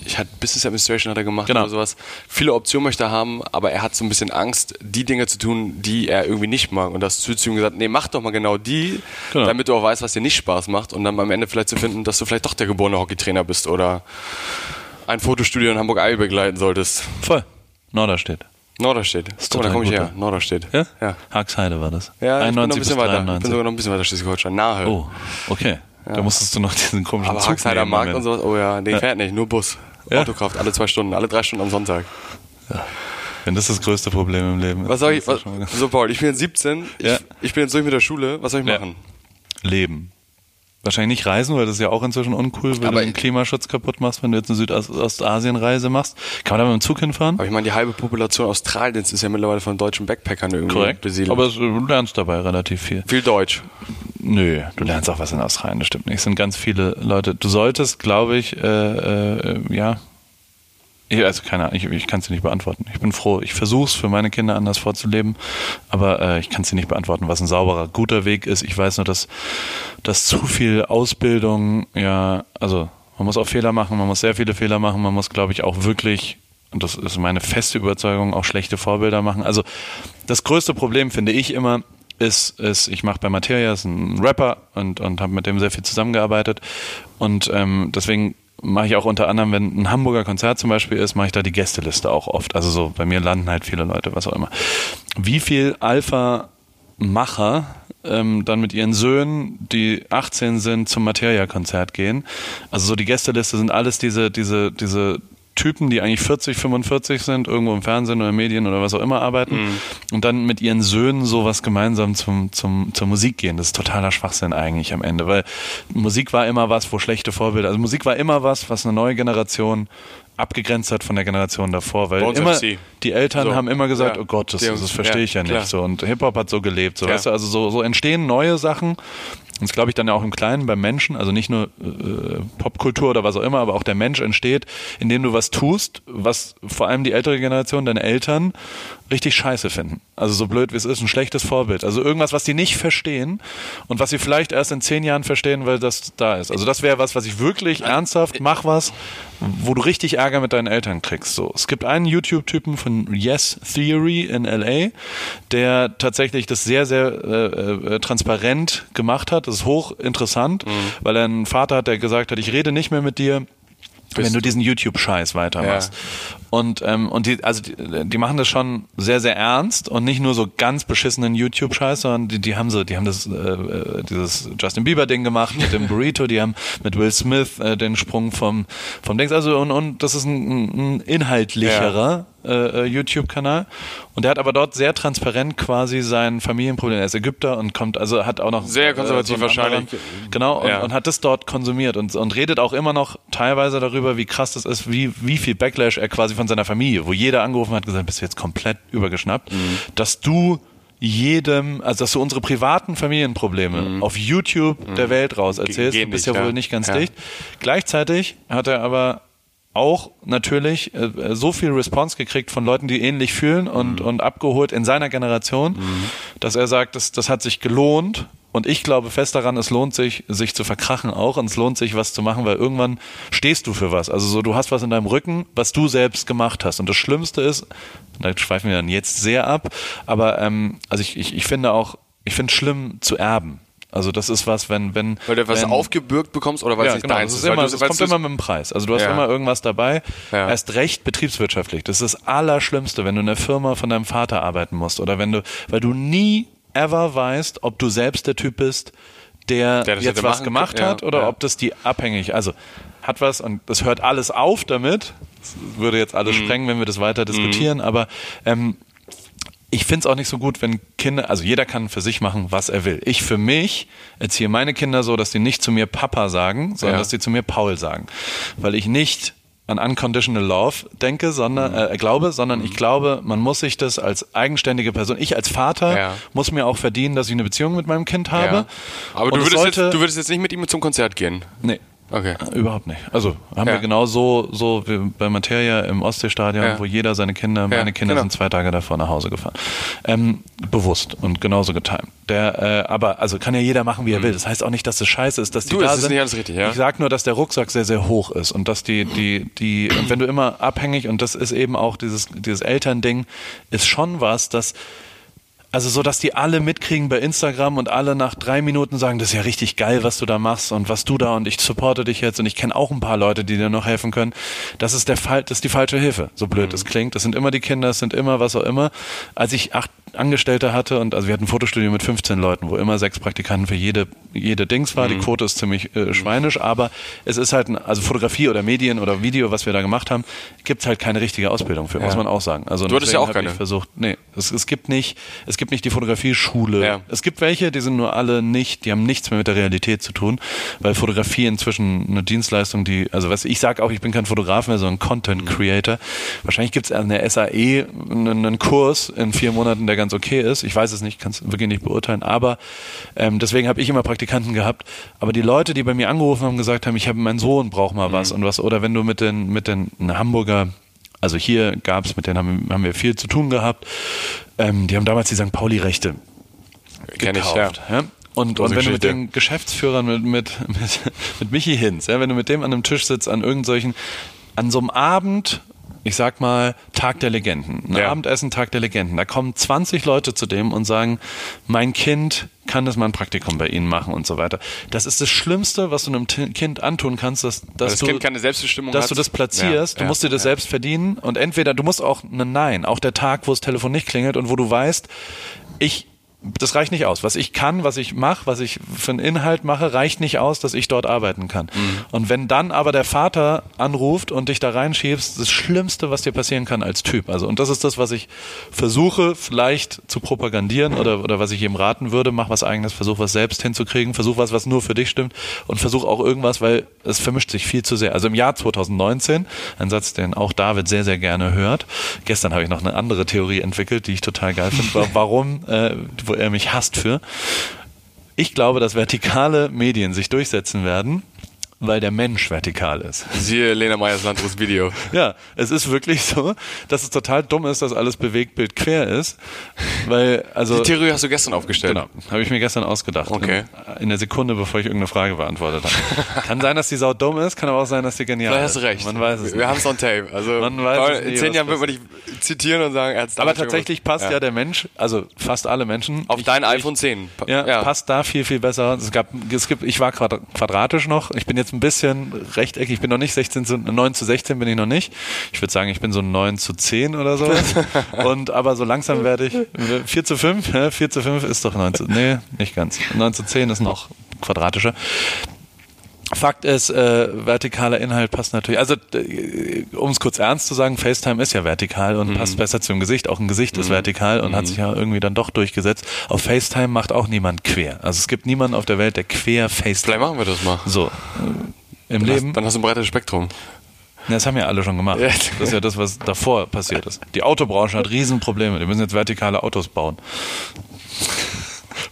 ich hatte Business Administration hat er gemacht Genau. oder sowas. Viele Optionen möchte er haben, aber er hat so ein bisschen Angst, die Dinge zu tun, die er irgendwie nicht mag. Und das zu ihm gesagt, nee, mach doch mal genau die, Genau. damit du auch weißt, was dir nicht Spaß macht und dann am Ende vielleicht zu finden, dass du vielleicht doch der geborene Hockeytrainer bist oder ein Fotostudio in Hamburg Ei begleiten solltest. Voll. Norderstedt. Norderstedt. Ist Guck da komme ich her. ja. Norderstedt. Ja? Ja. Haxheide war das. Ja, ich bin noch ein 91 bisschen bis weiter. Ich bin 93. sogar noch ein bisschen weiter Schleswig-Holstein. Nahe. Oh, okay. Da mussteider Markt diesen komischen Aber Zug Haxheider Markt und sowas, oh ja, nee, fährt nicht, nur Bus. Ja. Autokraft, alle zwei Stunden, alle drei Stunden am Sonntag. Wenn das das größte Problem im Leben ist. Was soll ich, was, so Paul, ich bin jetzt 17, Ja. ich, ich bin jetzt durch mit der Schule, was soll ich Ja. machen? Leben. Wahrscheinlich nicht reisen, weil das ist ja auch inzwischen uncool, wenn Aber du den Klimaschutz kaputt machst, wenn du jetzt eine Südostasien-Reise machst. Kann man da mit dem Zug hinfahren? Aber ich meine, die halbe Population Australiens ist ja mittlerweile von deutschen Backpackern irgendwie Korrekt. besiedelt. Aber du lernst dabei relativ viel. viel Deutsch. Nö, du lernst auch was in Australien, das stimmt nicht. Es sind ganz viele Leute. Du solltest, glaube ich, äh, äh, ja. Ich, also keine Ahnung, ich, ich kann es dir nicht beantworten. Ich bin froh. Ich versuche es für meine Kinder anders vorzuleben, aber äh, ich kann es dir nicht beantworten, was ein sauberer, guter Weg ist. Ich weiß nur, dass, dass zu viel Ausbildung, ja, also man muss auch Fehler machen, man muss sehr viele Fehler machen, man muss, glaube ich, auch wirklich, und das ist meine feste Überzeugung, auch schlechte Vorbilder machen. Also das größte Problem finde ich immer, ist, ist ich mache bei Matthias einen Rapper und, und habe mit dem sehr viel zusammengearbeitet. Und ähm, deswegen mache ich auch unter anderem, wenn ein Hamburger Konzert zum Beispiel ist, mache ich da die Gästeliste auch oft. Also so, bei mir landen halt viele Leute, was auch immer. Wie viel Alpha-Macher ähm, dann mit ihren Söhnen, die 18 sind, zum Materia-Konzert gehen. Also so die Gästeliste sind alles diese, diese, diese Typen, die eigentlich 40, 45 sind, irgendwo im Fernsehen oder Medien oder was auch immer arbeiten und dann mit ihren Söhnen sowas gemeinsam zum, zum, zur Musik gehen. Das ist totaler Schwachsinn eigentlich am Ende, weil Musik war immer was, wo schlechte Vorbilder, also Musik war immer was, was eine neue Generation abgegrenzt hat von der Generation davor, weil immer FC. die Eltern So, haben immer gesagt, ja. oh Gott, das, das verstehe ich ja nicht klar. so und Hip-Hop hat so gelebt, so Ja. weißt du, also so, so entstehen neue Sachen und das glaube ich dann ja auch im Kleinen beim Menschen, also nicht nur äh, Popkultur oder was auch immer, aber auch der Mensch entsteht, indem du was tust, was vor allem die ältere Generation, deine Eltern, richtig scheiße finden. Also so blöd wie es ist, ein schlechtes Vorbild. Also irgendwas, was die nicht verstehen und was sie vielleicht erst in zehn Jahren verstehen, weil das da ist. Also das wäre was, was ich wirklich ernsthaft, mach was, wo du richtig Ärger mit deinen Eltern kriegst. So, es gibt einen YouTube-Typen von Yes Theory in LA, der tatsächlich das sehr, sehr äh, äh, transparent gemacht hat. Das ist hochinteressant, weil er einen Vater hat, der gesagt hat, ich rede nicht mehr mit dir, wenn du diesen YouTube-Scheiß weitermachst. Und, ähm, und die, also die, die machen das schon sehr, sehr ernst und nicht nur so ganz beschissenen YouTube-Scheiß, sondern die, die haben so, die haben das, äh, äh, dieses Justin Bieber-Ding gemacht mit dem Burrito, die haben mit Will Smith äh, den Sprung vom, vom Dings, also und, und das ist ein, ein inhaltlicherer äh, äh, YouTube-Kanal. Und der hat aber dort sehr transparent quasi sein Familienproblem. Er ist Ägypter und kommt, also hat auch noch Sehr konservativ einen wahrscheinlich. anderen- Genau, und, Ja. und hat das dort konsumiert und, und redet auch immer noch teilweise darüber, wie krass das ist, wie, wie viel Backlash er quasi von seiner Familie, wo jeder angerufen hat, gesagt, bist du jetzt komplett übergeschnappt, Mhm. dass du jedem, also dass du unsere privaten Familienprobleme auf YouTube der Welt raus erzählst, Mhm. gehen du bist nicht, ja wohl ja. nicht ganz Ja. dicht. Gleichzeitig hat er aber auch natürlich äh, so viel Response gekriegt von Leuten, die ähnlich fühlen und, und abgeholt in seiner Generation, dass er sagt, das, das hat sich gelohnt. Und ich glaube fest daran, es lohnt sich, sich zu verkrachen auch und es lohnt sich, was zu machen, weil irgendwann stehst du für was. Also so, du hast was in deinem Rücken, was du selbst gemacht hast. Und das Schlimmste ist, da schweifen wir dann jetzt sehr ab, aber ähm, also ich, ich, ich finde auch, ich finde es schlimm zu erben. Also das ist was, wenn, wenn. Weil du etwas wenn, aufgebürgt bekommst oder weil es ja, nicht genau. deins Das, ist. immer, du- das kommt immer mit dem Preis. Also du hast Ja. immer irgendwas dabei. Ja. Erst recht betriebswirtschaftlich. Das ist das Allerschlimmste, wenn du in der Firma von deinem Vater arbeiten musst oder wenn du, weil du nie ever weißt, ob du selbst der Typ bist, der, Der jetzt was gemacht ja, hat oder ob das die abhängig, also hat was und das hört alles auf damit. Das würde jetzt alles Mhm. sprengen, wenn wir das weiter diskutieren, aber ähm, ich finde es auch nicht so gut, wenn Kinder, also jeder kann für sich machen, was er will. Ich für mich erziehe meine Kinder so, dass die nicht zu mir Papa sagen, sondern Ja. dass die zu mir Paul sagen. Weil ich nicht an unconditional love denke, sondern äh, glaube, sondern ich glaube, man muss sich das als eigenständige Person, ich als Vater Ja. muss mir auch verdienen, dass ich eine Beziehung mit meinem Kind habe. Ja. Aber Und du es würdest, jetzt, du würdest jetzt nicht mit ihm zum Konzert gehen. nee, Okay. Überhaupt nicht. Also haben Ja. wir genau so, so wie bei Materia im Ostseestadion, Ja. wo jeder seine Kinder, meine Kinder genau. sind zwei Tage davor nach Hause gefahren. Ähm, bewusst und genauso getimt. Der, äh, aber also kann ja jeder machen, wie er will. Das heißt auch nicht, dass es scheiße ist, dass die Mhm. Du, da sind. nicht alles richtig, ja. Ich sag nur, dass der Rucksack sehr, sehr hoch ist und dass die, die, die, und wenn du immer abhängig und das ist eben auch dieses, dieses Elternding, ist schon was, dass Also so, dass die alle mitkriegen bei Instagram und alle nach drei Minuten sagen, das ist ja richtig geil, was du da machst und was du da und ich supporte dich jetzt und ich kenne auch ein paar Leute, die dir noch helfen können. Das ist der Fall, das ist die falsche Hilfe, so blöd es klingt. Das sind immer die Kinder, das sind immer was auch immer. Als ich acht Angestellte hatte und also wir hatten ein Fotostudio mit 15 Leuten, wo immer sechs Praktikanten für jede, jede Dings war. Die Quote ist ziemlich äh, schweinisch, aber es ist halt, ein, also Fotografie oder Medien oder Video, was wir da gemacht haben, gibt's halt keine richtige Ausbildung für, muss man auch sagen. Also Du hattest ja auch keine. Versucht, nee, es, es gibt nicht, es gibt nicht die Fotografieschule. Ja. Es gibt welche, die sind nur alle nicht, die haben nichts mehr mit der Realität zu tun, weil Fotografie inzwischen eine Dienstleistung, die, also was ich sage auch, ich bin kein Fotograf mehr, sondern Content Creator. Wahrscheinlich gibt's an der SAE einen, Kurs in vier Monaten, der ganz okay ist. Ich weiß es nicht, kann es wirklich nicht beurteilen, aber ähm, deswegen habe ich immer Praktikanten gehabt. Aber die Leute, die bei mir angerufen haben, gesagt haben, ich habe mein Sohn braucht mal was und was, oder wenn du mit den mit den Hamburger also hier gab's mit denen haben, haben wir viel zu tun gehabt. Ähm, die haben damals die St. Pauli-Rechte Kenn ich, ja. gekauft. Ja. Und, und wenn du mit Geschichte. den Geschäftsführern, mit, mit, mit, mit Michi Hinz, ja, wenn du mit dem an einem Tisch sitzt, an irgendwelchen, an so einem Abend, ich sag mal, Tag der Legenden, ein Ja. Abendessen, Tag der Legenden, da kommen 20 Leute zu dem und sagen, mein Kind kann das mal ein Praktikum bei Ihnen machen und so weiter. Das ist das Schlimmste, was du einem Kind antun kannst, dass, dass das du, Kind keine Selbstbestimmung dass hat. du das platzierst. Ja, du ja, musst dir das selbst verdienen und entweder du musst auch ein Nein, auch der Tag, wo das Telefon nicht klingelt und wo du weißt, ich das reicht nicht aus. Was ich kann, was ich mache, was ich für einen Inhalt mache, reicht nicht aus, dass ich dort arbeiten kann. Mhm. Und wenn dann aber der Vater anruft und dich da reinschiebst, das Schlimmste, was dir passieren kann als Typ. Also, und das ist das, was ich versuche, vielleicht zu propagandieren oder, oder was ich ihm raten würde. Mach was eigenes, versuch was selbst hinzukriegen, versuch was, was nur für dich stimmt und versuch auch irgendwas, weil es vermischt sich viel zu sehr. Also im Jahr 2019, ein Satz, den auch David sehr, sehr gerne hört. Gestern habe ich noch eine andere Theorie entwickelt, die ich total geil finde. Wa- Warum, äh, wo er mich hasst für. Ich glaube, dass vertikale Medien sich durchsetzen werden, weil der Mensch vertikal ist. Siehe Lena Meyers Landrus Video. Ja, es ist wirklich so, dass es total dumm ist, dass alles Bewegtbild quer ist, weil also Die Theorie hast du gestern aufgestellt. Genau, habe ich mir gestern ausgedacht. Okay. In, in der Sekunde, bevor ich irgendeine Frage beantwortet habe. kann sein, dass die Sau dumm ist, kann aber auch sein, dass die genial Vielleicht ist. hast du recht. Man weiß es Wir haben es on tape. Also Man weiß Paul, es nie, in zehn Jahren wird man dich zitieren und sagen, er hat's Aber tatsächlich passt ja. der Mensch, also fast alle Menschen. Auf ich, dein ich, iPhone 10. Pa- Ja, passt da viel, viel besser. Es gab, es gibt, ich war quadra- quadratisch noch. Ich bin jetzt ein bisschen rechteckig. Ich bin noch nicht 16 zu, 9 zu 16 bin ich noch nicht. Ich würde sagen, ich bin so 9 zu 10 oder so. Und, aber so langsam werde ich, 4 zu 5, ja, 4 zu 5 ist doch 9 zu, nee, nicht ganz. 9 zu 10 ist noch quadratischer. Fakt ist, äh, vertikaler Inhalt passt natürlich. Also, äh, um es kurz ernst zu sagen, FaceTime ist ja vertikal und passt besser zum Gesicht. Auch ein Gesicht ist vertikal und hat sich ja irgendwie dann doch durchgesetzt. Auf FaceTime macht auch niemand quer. Also es gibt niemanden auf der Welt, der quer Vielleicht FaceTime. machen wir das mal. So. Äh, Im Dann Leben. hast, dann hast du ein breites Spektrum. Das haben ja alle schon gemacht. Das ist ja das, was davor passiert ist. Die Autobranche hat Riesenprobleme. Die müssen jetzt vertikale Autos bauen.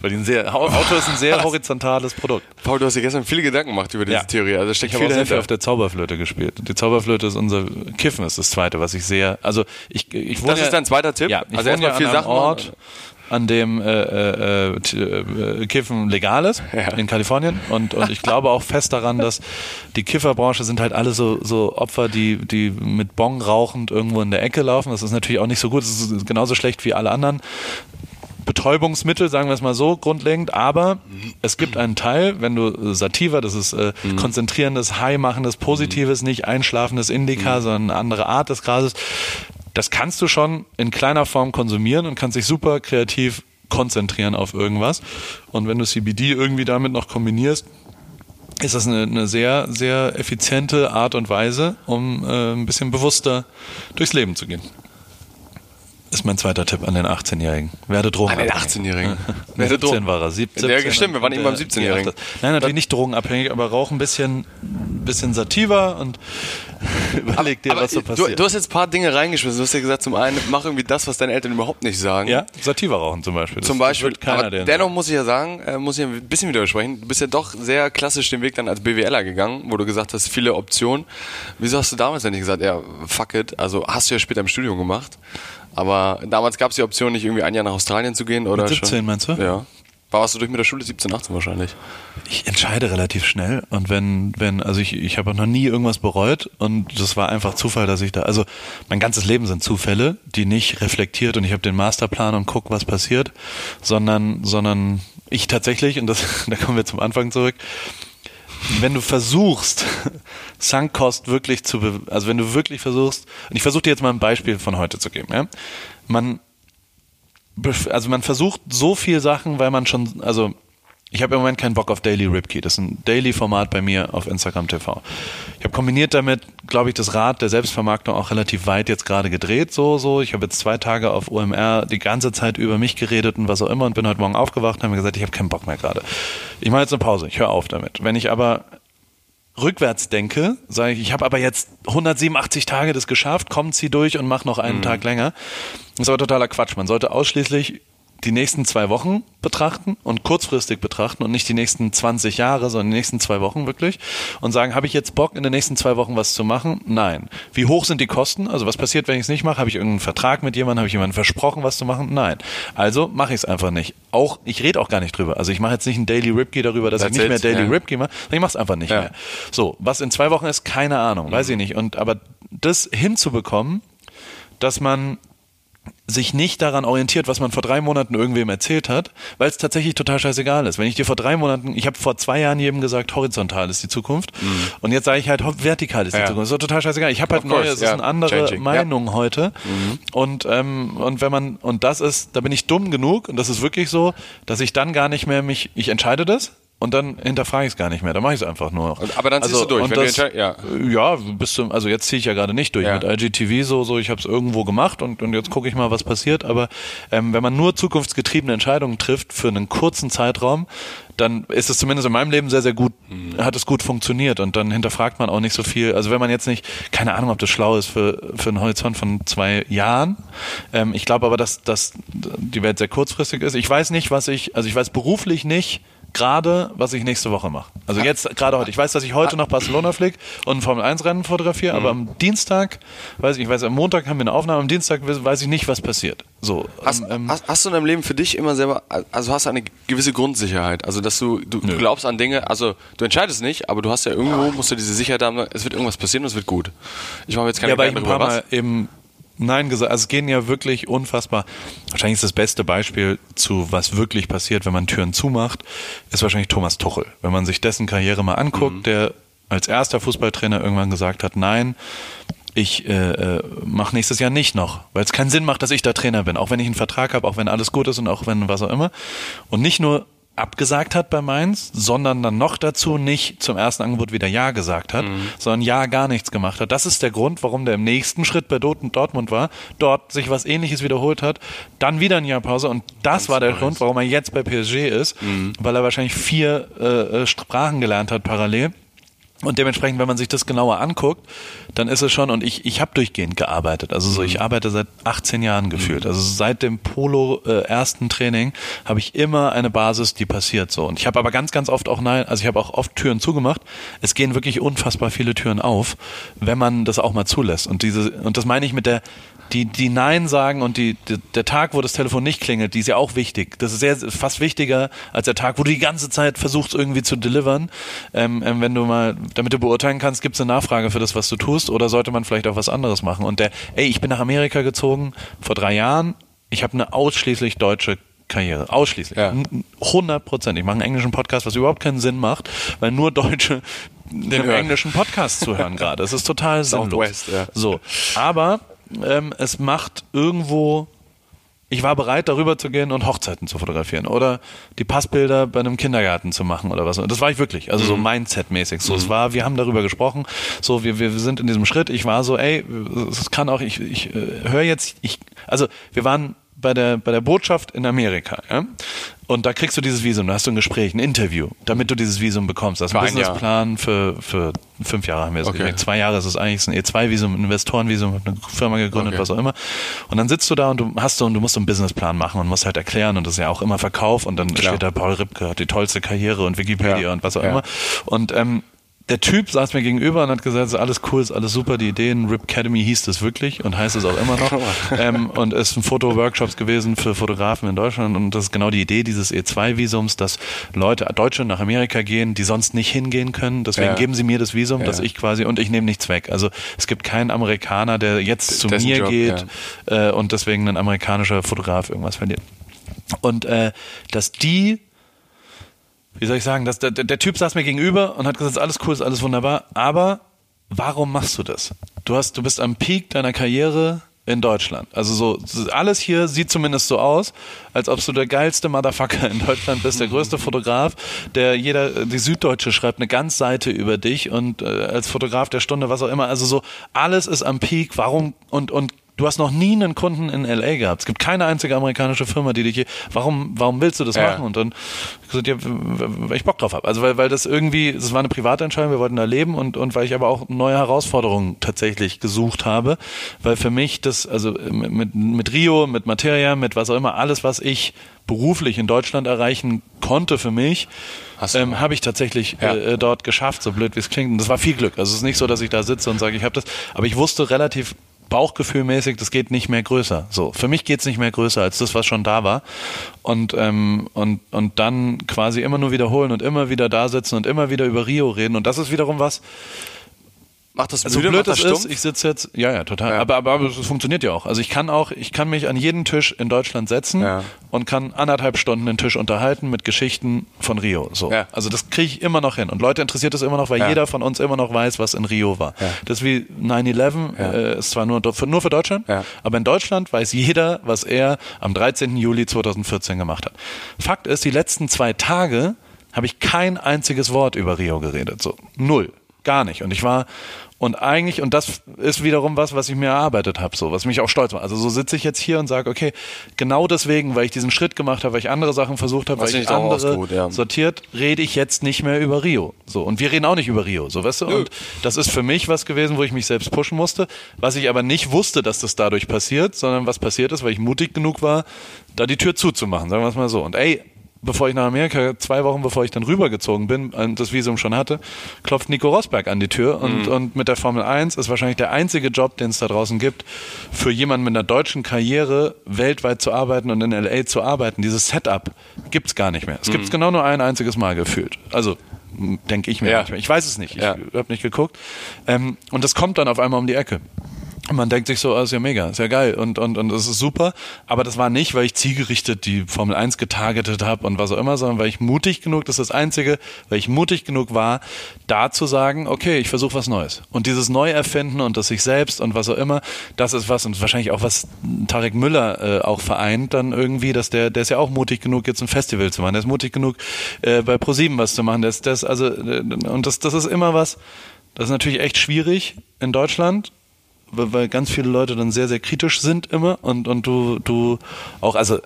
Weil ein sehr, Auto ist ein sehr horizontales Produkt. Paul, du hast dir gestern viele Gedanken gemacht über diese Ja. Theorie. Also steckt Ich habe viel auch sehr viel dahinter. auf der Zauberflöte gespielt. Die Zauberflöte ist unser Kiffen ist das zweite, was ich sehr. Also ich, ich wohne Das ja, ist dein zweiter Tipp? Ja, ich Also erstmal viel Sachen. Ort, an dem äh, äh, äh, äh, Kiffen legal ist Ja. in Kalifornien und und ich glaube auch fest daran, dass die Kifferbranche sind halt alle so so Opfer, die die mit Bong rauchend irgendwo in der Ecke laufen. Das ist natürlich auch nicht so gut. Das ist genauso schlecht wie alle anderen. Betäubungsmittel, sagen wir es mal so, grundlegend, aber es gibt einen Teil, wenn du äh, Sativa, das ist äh, konzentrierendes, high-machendes, positives, nicht einschlafendes Indica, sondern eine andere Art des Grases, das kannst du schon in kleiner Form konsumieren und kannst dich super kreativ konzentrieren auf irgendwas. Und wenn du CBD irgendwie damit noch kombinierst, ist das eine, eine sehr, sehr effiziente Art und Weise, um äh, ein bisschen bewusster durchs Leben zu gehen. Ist mein zweiter Tipp an den 18-Jährigen. Werde An den drogenabhängig. 18-Jährigen. Nee, Werde 17 Drogen- war er. Sieb, Ja, 17 stimmt, wir waren eben beim der- 17-Jährigen. die Nein, natürlich nicht drogenabhängig, aber rauch ein bisschen, bisschen Sativa und überleg dir, Aber was so du, passiert. du hast jetzt ein paar Dinge reingeschmissen. Du hast ja gesagt, zum einen, mach irgendwie das, was deine Eltern überhaupt nicht sagen. ja, Sativa rauchen zum Beispiel. Das Zum Beispiel, wird keiner dennoch muss ich ja sagen, äh, muss ich ein bisschen widersprechen. Du bist ja doch sehr klassisch den Weg dann als BWLer gegangen, wo du gesagt hast, viele Optionen. Wieso hast du damals denn nicht gesagt, ja, fuck it? Also hast du ja später im Studium gemacht. Aber damals gab es die Option, nicht irgendwie ein Jahr nach Australien zu gehen oder Mit 17 schon? meinst du? Ja. Warst du durch mit der Schule 17, 18 wahrscheinlich? Ich entscheide relativ schnell und wenn, wenn, also ich, ich habe noch nie irgendwas bereut und das war einfach Zufall, dass ich da, also mein ganzes Leben sind Zufälle, die nicht reflektiert und ich habe den Masterplan und guck, was passiert, sondern, sondern ich tatsächlich, und das, da kommen wir zum Anfang zurück, wenn du versuchst, Sunkost wirklich zu, also wenn du wirklich versuchst, und ich versuche dir jetzt mal ein Beispiel von heute zu geben, ja, man, also man versucht so viel Sachen, weil man schon, also ich habe im Moment keinen Bock auf Daily Ripkey. Das ist ein Daily-Format bei mir auf Instagram TV. Ich habe kombiniert damit, glaube ich, das Rad der Selbstvermarktung auch relativ weit jetzt gerade gedreht. So, so. Ich habe jetzt zwei Tage auf OMR die ganze Zeit über mich geredet und was auch immer und bin heute Morgen aufgewacht und habe mir gesagt, ich habe keinen Bock mehr gerade. Ich mache jetzt eine Pause. Ich höre auf damit. Wenn ich aber rückwärts denke, sage ich, ich habe aber jetzt 187 Tage das geschafft, kommt sie durch und mach noch einen mhm. Tag länger. Das ist aber totaler Quatsch. Man sollte ausschließlich die nächsten zwei Wochen betrachten und kurzfristig betrachten und nicht die nächsten 20 Jahre, sondern die nächsten zwei Wochen wirklich und sagen, habe ich jetzt Bock, in den nächsten zwei Wochen was zu machen? Nein. Wie hoch sind die Kosten? Also was passiert, wenn ich es nicht mache? Habe ich irgendeinen Vertrag mit jemandem? Habe ich jemandem versprochen, was zu machen? Nein. Also mache ich es einfach nicht. Auch, ich rede auch gar nicht drüber. Also ich mache jetzt nicht einen Daily Ripkey darüber, dass That's ich nicht mehr Daily ja. Ripkey mache, sondern ich mache es einfach nicht ja. mehr. So, was in zwei Wochen ist, keine Ahnung, weiß ich nicht. Und aber das hinzubekommen, dass man sich nicht daran orientiert, was man vor drei Monaten irgendwem erzählt hat, weil es tatsächlich total scheißegal ist. Wenn ich dir vor drei Monaten, ich habe vor zwei Jahren jedem gesagt, horizontal ist die Zukunft mhm. und jetzt sage ich halt, vertikal ist die ja. Zukunft. Das ist total scheißegal. Ich habe halt neue, es ist eine andere Changing. Meinung ja. heute mhm. und ähm, und wenn man und das ist, da bin ich dumm genug und das ist wirklich so, dass ich dann gar nicht mehr mich, ich entscheide das, und dann hinterfrage ich es gar nicht mehr. Dann mache ich es einfach nur. Aber dann ziehst also, du durch. Wenn das, du ja. ja, bis zum, also jetzt ziehe ich ja gerade nicht durch. Ja. Mit IGTV so, so ich habe es irgendwo gemacht und, und jetzt gucke ich mal, was passiert. Aber ähm, wenn man nur zukunftsgetriebene Entscheidungen trifft für einen kurzen Zeitraum, dann ist es zumindest in meinem Leben sehr, sehr gut, mhm. hat es gut funktioniert und dann hinterfragt man auch nicht so viel. Also wenn man jetzt nicht, keine Ahnung, ob das schlau ist für, für einen Horizont von zwei Jahren. Ähm, ich glaube aber, dass, dass die Welt sehr kurzfristig ist. Ich weiß nicht, was ich, also ich weiß beruflich nicht, gerade, was ich nächste Woche mache. Also jetzt gerade heute. Ich weiß, dass ich heute nach Barcelona fliege und ein Formel 1 Rennen fotografiere, mhm. aber am Dienstag, weiß ich, ich weiß, am Montag haben wir eine Aufnahme, am Dienstag weiß ich nicht, was passiert. So. Hast, ähm, hast, hast, du in deinem Leben für dich immer selber, also hast du eine gewisse Grundsicherheit, also dass du, du, du, glaubst an Dinge, also du entscheidest nicht, aber du hast ja irgendwo, musst du diese Sicherheit haben, es wird irgendwas passieren und es wird gut. Ich mache jetzt keine ja, Gedanken darüber, was. Eben Nein gesagt. Also es gehen ja wirklich unfassbar. Wahrscheinlich ist das beste Beispiel zu, was wirklich passiert, wenn man Türen zumacht, ist wahrscheinlich Thomas Tuchel. Wenn man sich dessen Karriere mal anguckt, mhm. der als erster Fußballtrainer irgendwann gesagt hat, nein, ich äh, äh, mache nächstes Jahr nicht noch, weil es keinen Sinn macht, dass ich da Trainer bin, auch wenn ich einen Vertrag habe, auch wenn alles gut ist und auch wenn was auch immer. Und nicht nur abgesagt hat bei Mainz, sondern dann noch dazu nicht zum ersten Angebot wieder Ja gesagt hat, mhm. sondern Ja gar nichts gemacht hat. Das ist der Grund, warum der im nächsten Schritt bei Dortmund war, dort sich was ähnliches wiederholt hat, dann wieder ein Jahr Pause und das Ganz war der nice. Grund, warum er jetzt bei PSG ist, mhm. weil er wahrscheinlich vier äh, äh Sprachen gelernt hat parallel und dementsprechend, wenn man sich das genauer anguckt, dann ist es schon, und ich, ich habe durchgehend gearbeitet. Also so, ich mhm. arbeite seit 18 Jahren gefühlt. Mhm. Also seit dem Polo äh, ersten Training habe ich immer eine Basis, die passiert so. Und ich habe aber ganz, ganz oft auch nein, also ich habe auch oft Türen zugemacht. Es gehen wirklich unfassbar viele Türen auf, wenn man das auch mal zulässt. Und diese, und das meine ich mit der die, die Nein sagen und die, die, der Tag, wo das Telefon nicht klingelt, die ist ja auch wichtig. Das ist sehr, fast wichtiger als der Tag, wo du die ganze Zeit versuchst, irgendwie zu delivern. Ähm, ähm, wenn du mal, damit du beurteilen kannst, gibt es eine Nachfrage für das, was du tust, oder sollte man vielleicht auch was anderes machen? Und der, ey, ich bin nach Amerika gezogen vor drei Jahren. Ich habe eine ausschließlich deutsche Karriere. Ausschließlich. Ja. 100 Prozent. Ich mache einen englischen Podcast, was überhaupt keinen Sinn macht, weil nur Deutsche den englischen Podcast zuhören gerade. Es ist total sinnlos. Southwest, ja. So. Aber ähm, es macht irgendwo ich war bereit, darüber zu gehen und Hochzeiten zu fotografieren oder die Passbilder bei einem Kindergarten zu machen oder was. Das war ich wirklich, also mhm. so Mindset-mäßig. So, mhm. es war, wir haben darüber gesprochen, so, wir, wir sind in diesem Schritt. Ich war so, ey, es kann auch, ich, ich äh, höre jetzt, ich, also wir waren bei der, bei der Botschaft in Amerika, ja? Und da kriegst du dieses Visum, da hast du ein Gespräch, ein Interview, damit du dieses Visum bekommst. Das ist ein Businessplan für, für fünf Jahre haben wir es okay. gekriegt. Zwei Jahre ist es eigentlich ein E2-Visum, ein Investorenvisum, eine Firma gegründet, okay. was auch immer. Und dann sitzt du da und du hast so und du musst so einen Businessplan machen und musst halt erklären und das ist ja auch immer Verkauf und dann Klar. steht da Paul Ripke hat die tollste Karriere und Wikipedia ja. und was auch ja. immer. Und ähm, der Typ saß mir gegenüber und hat gesagt, ist alles cool, ist alles super, die Ideen, Rip Academy hieß das wirklich und heißt es auch immer noch ähm, und ist ein Fotoworkshops gewesen für Fotografen in Deutschland und das ist genau die Idee dieses E2-Visums, dass Leute, Deutsche nach Amerika gehen, die sonst nicht hingehen können, deswegen Ja. geben sie mir das Visum, Ja. dass ich quasi, und ich nehme nichts weg. Also es gibt keinen Amerikaner, der jetzt zu Dessen mir Job, geht äh, und deswegen ein amerikanischer Fotograf irgendwas verliert. Und äh, dass die wie soll ich sagen, dass der, der, Typ saß mir gegenüber und hat gesagt, alles cool, ist alles wunderbar, aber warum machst du das? Du hast, du bist am Peak deiner Karriere in Deutschland. Also so, alles hier sieht zumindest so aus, als ob du der geilste Motherfucker in Deutschland bist, der größte Fotograf, der jeder, die Süddeutsche schreibt eine ganz Seite über dich und äh, als Fotograf der Stunde, was auch immer. Also so, alles ist am Peak. Warum und und Du hast noch nie einen Kunden in LA gehabt. Es gibt keine einzige amerikanische Firma, die dich hier. Warum, warum willst du das Ja. machen? Und dann gesagt, ja, weil ich Bock drauf habe. Also weil, weil das irgendwie, es war eine private Entscheidung, wir wollten da leben und, und weil ich aber auch neue Herausforderungen tatsächlich gesucht habe. Weil für mich das, also mit, mit Rio, mit Materia, mit was auch immer, alles, was ich beruflich in Deutschland erreichen konnte für mich, ähm, habe ich tatsächlich Ja. äh, dort geschafft, so blöd wie es klingt. Und das war viel Glück. Also es ist nicht so, dass ich da sitze und sage, ich habe das, aber ich wusste relativ bauchgefühlmäßig, das geht nicht mehr größer. So, für mich geht's nicht mehr größer als das, was schon da war. Und ähm, und und dann quasi immer nur wiederholen und immer wieder da sitzen und immer wieder über Rio reden. Und das ist wiederum was, Macht das also müde, blöd macht das das ist, ich sitze jetzt, ja, ja, total. Ja. Aber, aber, aber es funktioniert ja auch. Also ich kann auch, ich kann mich an jeden Tisch in Deutschland setzen Ja. und kann anderthalb Stunden den Tisch unterhalten mit Geschichten von Rio. So. Ja. Also das kriege ich immer noch hin. Und Leute interessiert es immer noch, weil jeder von uns immer noch weiß, was in Rio war. Das ist wie 9-11, Ja. äh, ist zwar nur, für, nur für Deutschland, aber in Deutschland weiß jeder, was er am 13. Juli 2014 gemacht hat. Fakt ist, die letzten zwei Tage habe ich kein einziges Wort über Rio geredet. So. Null. Gar nicht. Und ich war, und eigentlich, und das ist wiederum was, was ich mir erarbeitet habe, so, was mich auch stolz macht. Also so sitze ich jetzt hier und sage, okay, genau deswegen, weil ich diesen Schritt gemacht habe, weil ich andere Sachen versucht habe, Was weil ich andere ausgeruht, ja. sortiert, rede ich jetzt nicht mehr über Rio. So. Und wir reden auch nicht über Rio, so, weißt du? Und das ist für mich was gewesen, wo ich mich selbst pushen musste, was ich aber nicht wusste, dass das dadurch passiert, sondern was passiert ist, weil ich mutig genug war, da die Tür zuzumachen, sagen wir es mal so. Und ey, bevor ich nach Amerika, zwei Wochen bevor ich dann rübergezogen bin und das Visum schon hatte, klopft Nico Rosberg an die Tür und, und mit der Formel 1 ist wahrscheinlich der einzige Job, den es da draußen gibt, für jemanden mit einer deutschen Karriere weltweit zu arbeiten und in LA zu arbeiten. Dieses Setup gibt's gar nicht mehr. Es gibt's genau nur ein einziges Mal gefühlt. Also denke ich mir Ja. manchmal. Ich weiß es nicht. Ich Ja. habe nicht geguckt. Ähm, und das kommt dann auf einmal um die Ecke. Man denkt sich so, ah, ist ja mega, ist ja geil und, und, und das ist super. Aber das war nicht, weil ich zielgerichtet die Formel 1 getargetet habe und was auch immer, sondern weil ich mutig genug, das ist das Einzige, weil ich mutig genug war, da zu sagen, okay, ich versuche was Neues. Und dieses Neuerfinden und das sich selbst und was auch immer, das ist was und wahrscheinlich auch was Tarek Müller äh, auch vereint dann irgendwie, dass der, der ist ja auch mutig genug, jetzt ein Festival zu machen, der ist mutig genug, äh, bei ProSieben was zu machen, der ist, der ist also, äh, und das, das ist immer was, das ist natürlich echt schwierig in Deutschland, weil weil ganz viele Leute dann sehr, sehr kritisch sind immer und, und du, du auch, also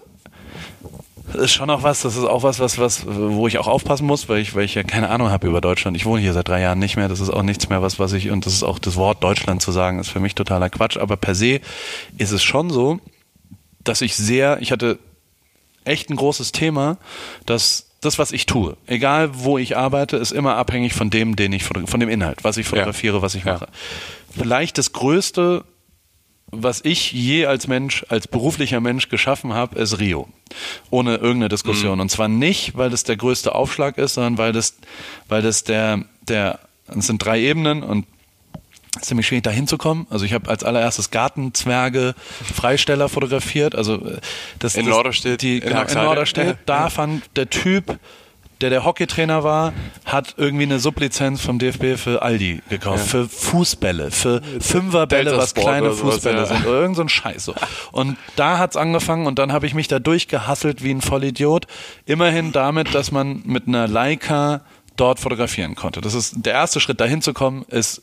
das ist schon auch was, das ist auch was, was, was, wo ich auch aufpassen muss, weil ich, weil ich ja keine Ahnung habe über Deutschland. Ich wohne hier seit drei Jahren nicht mehr, das ist auch nichts mehr, was, was ich, und das ist auch das Wort Deutschland zu sagen, ist für mich totaler Quatsch. Aber per se ist es schon so, dass ich sehr, ich hatte echt ein großes Thema, dass das, was ich tue, egal wo ich arbeite, ist immer abhängig von dem, den ich fotografiere, von dem Inhalt, was ich fotografiere, was ich Ja. mache. Vielleicht das Größte, was ich je als Mensch, als beruflicher Mensch geschaffen habe, ist Rio. Ohne irgendeine Diskussion. Und zwar nicht, weil das der größte Aufschlag ist, sondern weil das, weil das der, der, es sind drei Ebenen und ziemlich schwierig da hinzukommen. Also ich habe als allererstes Gartenzwerge Freisteller fotografiert. Also äh, das In Norderstedt, die, in genau, in. Norderstedt. Ja. Da fand der Typ, der der Hockeytrainer war, hat irgendwie eine Sublizenz vom DFB für Aldi gekauft, für Fußbälle, für Fünferbälle, was kleine sowas, Fußbälle ja. sind oder irgend so ein Scheiß. So. Und da hat's angefangen und dann habe ich mich da durchgehasselt wie ein Vollidiot. Immerhin damit, dass man mit einer Leica dort fotografieren konnte. Das ist der erste Schritt, dahin zu kommen, ist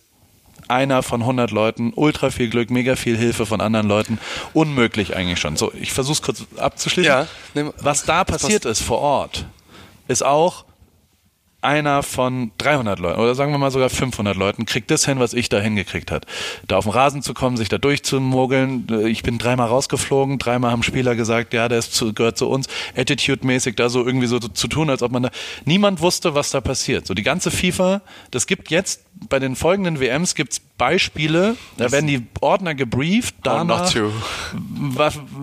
einer von 100 Leuten, ultra viel Glück, mega viel Hilfe von anderen Leuten, unmöglich eigentlich schon. So, ich versuche es kurz abzuschließen. Ja, nimm- Was da passiert ist vor Ort, ist auch einer von 300 Leuten oder sagen wir mal sogar 500 Leuten kriegt das hin, was ich da hingekriegt hat. Da auf den Rasen zu kommen, sich da durchzumogeln. Ich bin dreimal rausgeflogen, dreimal haben Spieler gesagt, ja, der zu, gehört zu uns. Attitude-mäßig da so irgendwie so zu tun, als ob man da, niemand wusste, was da passiert. So die ganze FIFA, das gibt jetzt bei den folgenden WMs gibt's Beispiele, da werden die Ordner gebrieft, danach,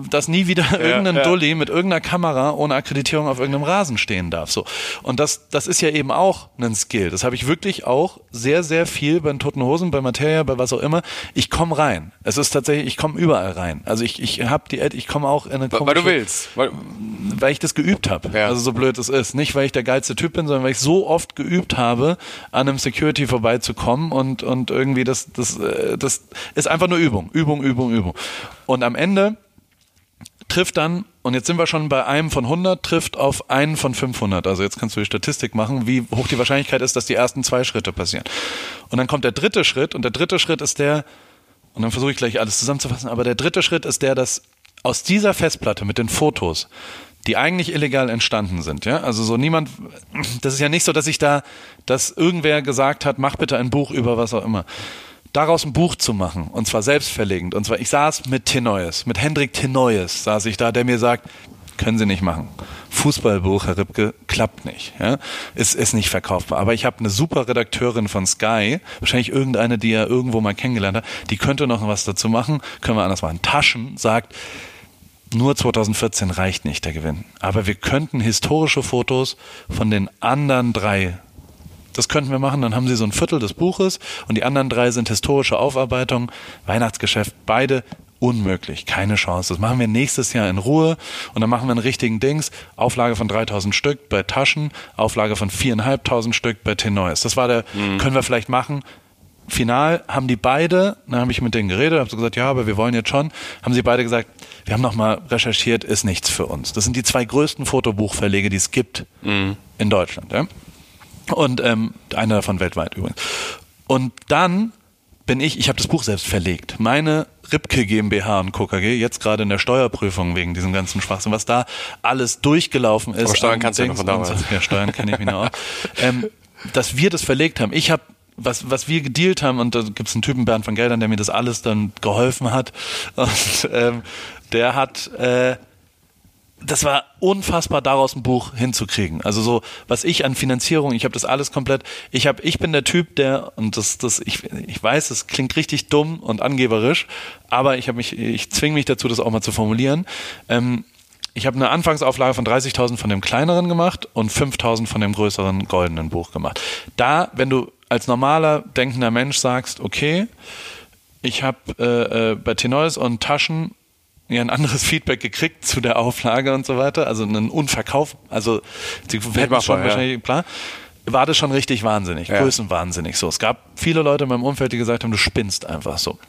dass nie wieder irgendein ja, ja. Dulli mit irgendeiner Kamera ohne Akkreditierung auf irgendeinem Rasen stehen darf. So. Und das, das ist ja eben auch ein Skill. Das habe ich wirklich auch sehr, sehr viel bei den Toten Hosen, bei Materia, bei was auch immer. Ich komme rein. Es ist tatsächlich, ich komme überall rein. Also ich, ich habe die, ich komme auch in eine komische, Weil du willst. Weil, weil ich das geübt habe. Ja. Also so blöd es ist. Nicht, weil ich der geilste Typ bin, sondern weil ich so oft geübt habe, an einem Security vorbeizukommen und, und irgendwie das das, äh, das ist einfach nur Übung, Übung, Übung, Übung. Und am Ende trifft dann, und jetzt sind wir schon bei einem von 100, trifft auf einen von 500. Also jetzt kannst du die Statistik machen, wie hoch die Wahrscheinlichkeit ist, dass die ersten zwei Schritte passieren. Und dann kommt der dritte Schritt, und der dritte Schritt ist der, und dann versuche ich gleich alles zusammenzufassen, aber der dritte Schritt ist der, dass aus dieser Festplatte mit den Fotos, die eigentlich illegal entstanden sind, ja, also so niemand, das ist ja nicht so, dass ich da, dass irgendwer gesagt hat, mach bitte ein Buch über was auch immer daraus ein Buch zu machen, und zwar selbstverlegend. Und zwar, ich saß mit Tenoyes, mit Hendrik Tenoyes saß ich da, der mir sagt, können Sie nicht machen. Fußballbuch, Herr Ripke, klappt nicht. Ja? Ist, ist nicht verkaufbar. Aber ich habe eine super Redakteurin von Sky, wahrscheinlich irgendeine, die er irgendwo mal kennengelernt hat, die könnte noch was dazu machen, können wir anders machen. Taschen sagt, nur 2014 reicht nicht der Gewinn. Aber wir könnten historische Fotos von den anderen drei das könnten wir machen. Dann haben sie so ein Viertel des Buches und die anderen drei sind historische Aufarbeitungen, Weihnachtsgeschäft, beide unmöglich, keine Chance. Das machen wir nächstes Jahr in Ruhe und dann machen wir einen richtigen Dings. Auflage von 3000 Stück bei Taschen, Auflage von 4.500 Stück bei Tenois. Das war der, mhm. können wir vielleicht machen. Final haben die beide, dann habe ich mit denen geredet, habe so gesagt, ja, aber wir wollen jetzt schon, haben sie beide gesagt, wir haben nochmal recherchiert, ist nichts für uns. Das sind die zwei größten Fotobuchverlege, die es gibt mhm. in Deutschland. Ja? Und ähm, einer davon weltweit übrigens. Und dann bin ich, ich habe das Buch selbst verlegt. Meine Ripke GmbH und KKG, jetzt gerade in der Steuerprüfung wegen diesem ganzen Schwachsinn, was da alles durchgelaufen ist. Aber Steuern kannst du ja noch von damals. Ja, Steuern kenne ich mich noch aus. ähm, dass wir das verlegt haben. Ich habe was, was wir gedealt haben, und da gibt es einen Typen, Bernd von Geldern, der mir das alles dann geholfen hat. Und ähm, der hat äh, das war unfassbar daraus ein Buch hinzukriegen. Also so, was ich an Finanzierung, ich habe das alles komplett, ich habe, ich bin der Typ, der, und das, das, ich, ich weiß, es klingt richtig dumm und angeberisch, aber ich habe mich, ich zwinge mich dazu, das auch mal zu formulieren. Ähm, ich habe eine Anfangsauflage von 30.000 von dem kleineren gemacht und 5.000 von dem größeren goldenen Buch gemacht. Da, wenn du als normaler denkender Mensch sagst, okay, ich habe äh, äh, bei Tenois und Taschen ja ein anderes Feedback gekriegt zu der Auflage und so weiter, also einen Unverkauf, also sie hätten schon ja. wahrscheinlich, klar, war das schon richtig wahnsinnig, ja. größenwahnsinnig so. Es gab viele Leute in meinem Umfeld, die gesagt haben, du spinnst einfach so.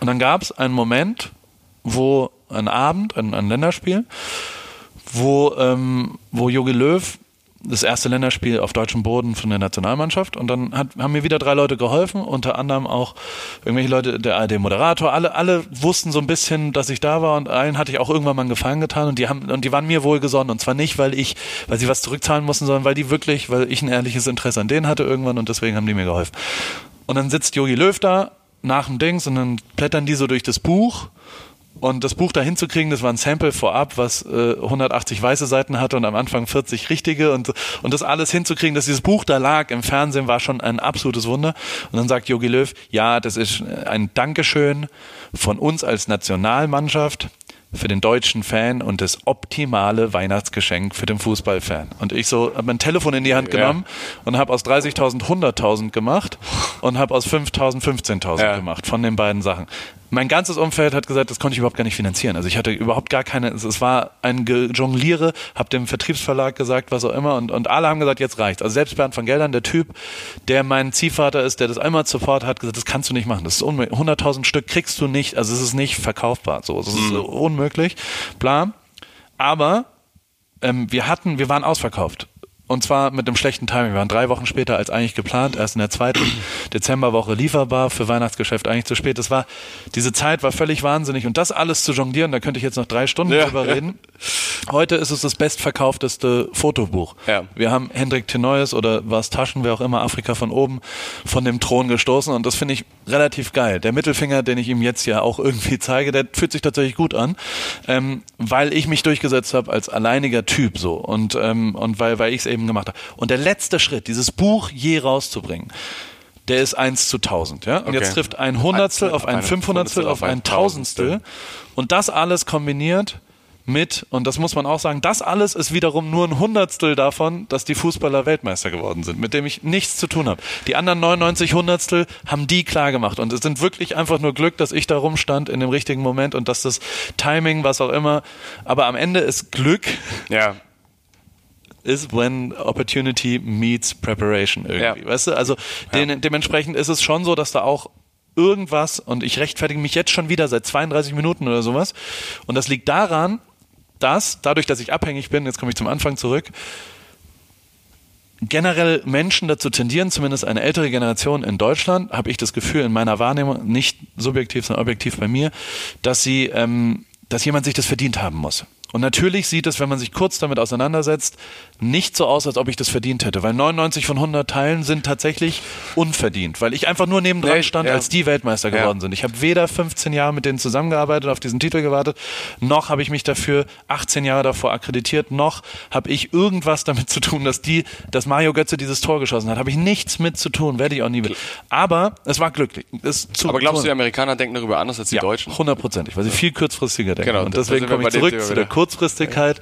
Und dann gab es einen Moment, wo ein Abend, ein, ein Länderspiel, wo, ähm, wo Jogi Löw das erste Länderspiel auf deutschem Boden von der Nationalmannschaft. Und dann hat, haben mir wieder drei Leute geholfen, unter anderem auch irgendwelche Leute, der ARD-Moderator, alle, alle wussten so ein bisschen, dass ich da war und allen hatte ich auch irgendwann mal einen Gefallen getan. Und die haben, und die waren mir wohlgesonnen. Und zwar nicht, weil ich, weil sie was zurückzahlen mussten, sondern weil die wirklich, weil ich ein ehrliches Interesse an denen hatte irgendwann. Und deswegen haben die mir geholfen. Und dann sitzt Jogi Löw da nach dem Dings und dann blättern die so durch das Buch und das Buch da hinzukriegen, das war ein Sample vorab, was äh, 180 weiße Seiten hatte und am Anfang 40 richtige und, und das alles hinzukriegen, dass dieses Buch da lag im Fernsehen, war schon ein absolutes Wunder. Und dann sagt Jogi Löw, ja, das ist ein Dankeschön von uns als Nationalmannschaft für den deutschen Fan und das optimale Weihnachtsgeschenk für den Fußballfan. Und ich so habe mein Telefon in die Hand genommen ja. und habe aus 30.000 100.000 gemacht und habe aus 5.000 15.000 ja. gemacht von den beiden Sachen mein ganzes Umfeld hat gesagt, das konnte ich überhaupt gar nicht finanzieren. Also ich hatte überhaupt gar keine, es war ein Jongliere, hab dem Vertriebsverlag gesagt, was auch immer und, und alle haben gesagt, jetzt reicht's. Also selbst Bernd von Geldern, der Typ, der mein Ziehvater ist, der das einmal sofort hat gesagt, das kannst du nicht machen, das ist unmöglich. 100.000 Stück kriegst du nicht, also es ist nicht verkaufbar, so, es ist mhm. unmöglich, bla. Aber ähm, wir hatten, wir waren ausverkauft Und zwar mit einem schlechten Timing. Wir waren drei Wochen später als eigentlich geplant, erst in der zweiten Dezemberwoche lieferbar, für Weihnachtsgeschäft eigentlich zu spät. Das war, diese Zeit war völlig wahnsinnig. Und das alles zu jonglieren, da könnte ich jetzt noch drei Stunden Ja, drüber ja. reden. Heute ist es das bestverkaufteste Fotobuch. Ja. Wir haben Hendrik Tenoyes oder was Taschen, wer auch immer, Afrika von oben, von dem Thron gestoßen und das finde ich relativ geil. Der Mittelfinger, den ich ihm jetzt ja auch irgendwie zeige, der fühlt sich tatsächlich gut an, ähm, weil ich mich durchgesetzt habe als alleiniger Typ so und, ähm, und weil, weil ich es eben gemacht habe. Und der letzte Schritt, dieses Buch je rauszubringen, der ist 1 zu 1000, ja? Und Okay. jetzt trifft ein Hundertstel auf ein Ein Fünfhundertstel auf ein Tausendstel und das alles kombiniert mit, und das muss man auch sagen, das alles ist wiederum nur ein Hundertstel davon, dass die Fußballer Weltmeister geworden sind, mit dem ich nichts zu tun habe. Die anderen 99 Hundertstel haben die klar gemacht und es sind wirklich einfach nur Glück, dass ich da rumstand in dem richtigen Moment und dass das Timing, was auch immer, aber am Ende ist Glück Ja. Ist when opportunity meets preparation irgendwie, Ja. weißt du? Also den, dementsprechend ist es schon so, dass da auch irgendwas und ich rechtfertige mich jetzt schon wieder seit 32 Minuten oder sowas und das liegt daran, dass dadurch, dass ich abhängig bin, jetzt komme ich zum Anfang zurück, generell Menschen dazu tendieren, zumindest eine ältere Generation in Deutschland, habe ich das Gefühl in meiner Wahrnehmung, nicht subjektiv, sondern objektiv bei mir, dass sie, ähm, dass jemand sich das verdient haben muss. Und natürlich sieht es, wenn man sich kurz damit auseinandersetzt, nicht so aus, als ob ich das verdient hätte, weil 99 von 100 Teilen sind tatsächlich unverdient, weil ich einfach nur nebendran Nee, stand, ja. als die Weltmeister Ja. geworden sind. Ich habe weder 15 Jahre mit denen zusammengearbeitet, auf diesen Titel gewartet, noch habe ich mich dafür 18 Jahre davor akkreditiert, noch habe ich irgendwas damit zu tun, dass die, dass Mario Götze dieses Tor geschossen hat. Habe ich nichts mit zu tun, werde ich auch nie. Aber es war glücklich. Es zu, Aber glaubst du, zu, die Amerikaner denken darüber anders als die ja, Deutschen? hundertprozentig, weil sie viel kurzfristiger denken. Genau, und deswegen komme ich zurück zu der wieder. Kurzfristigkeit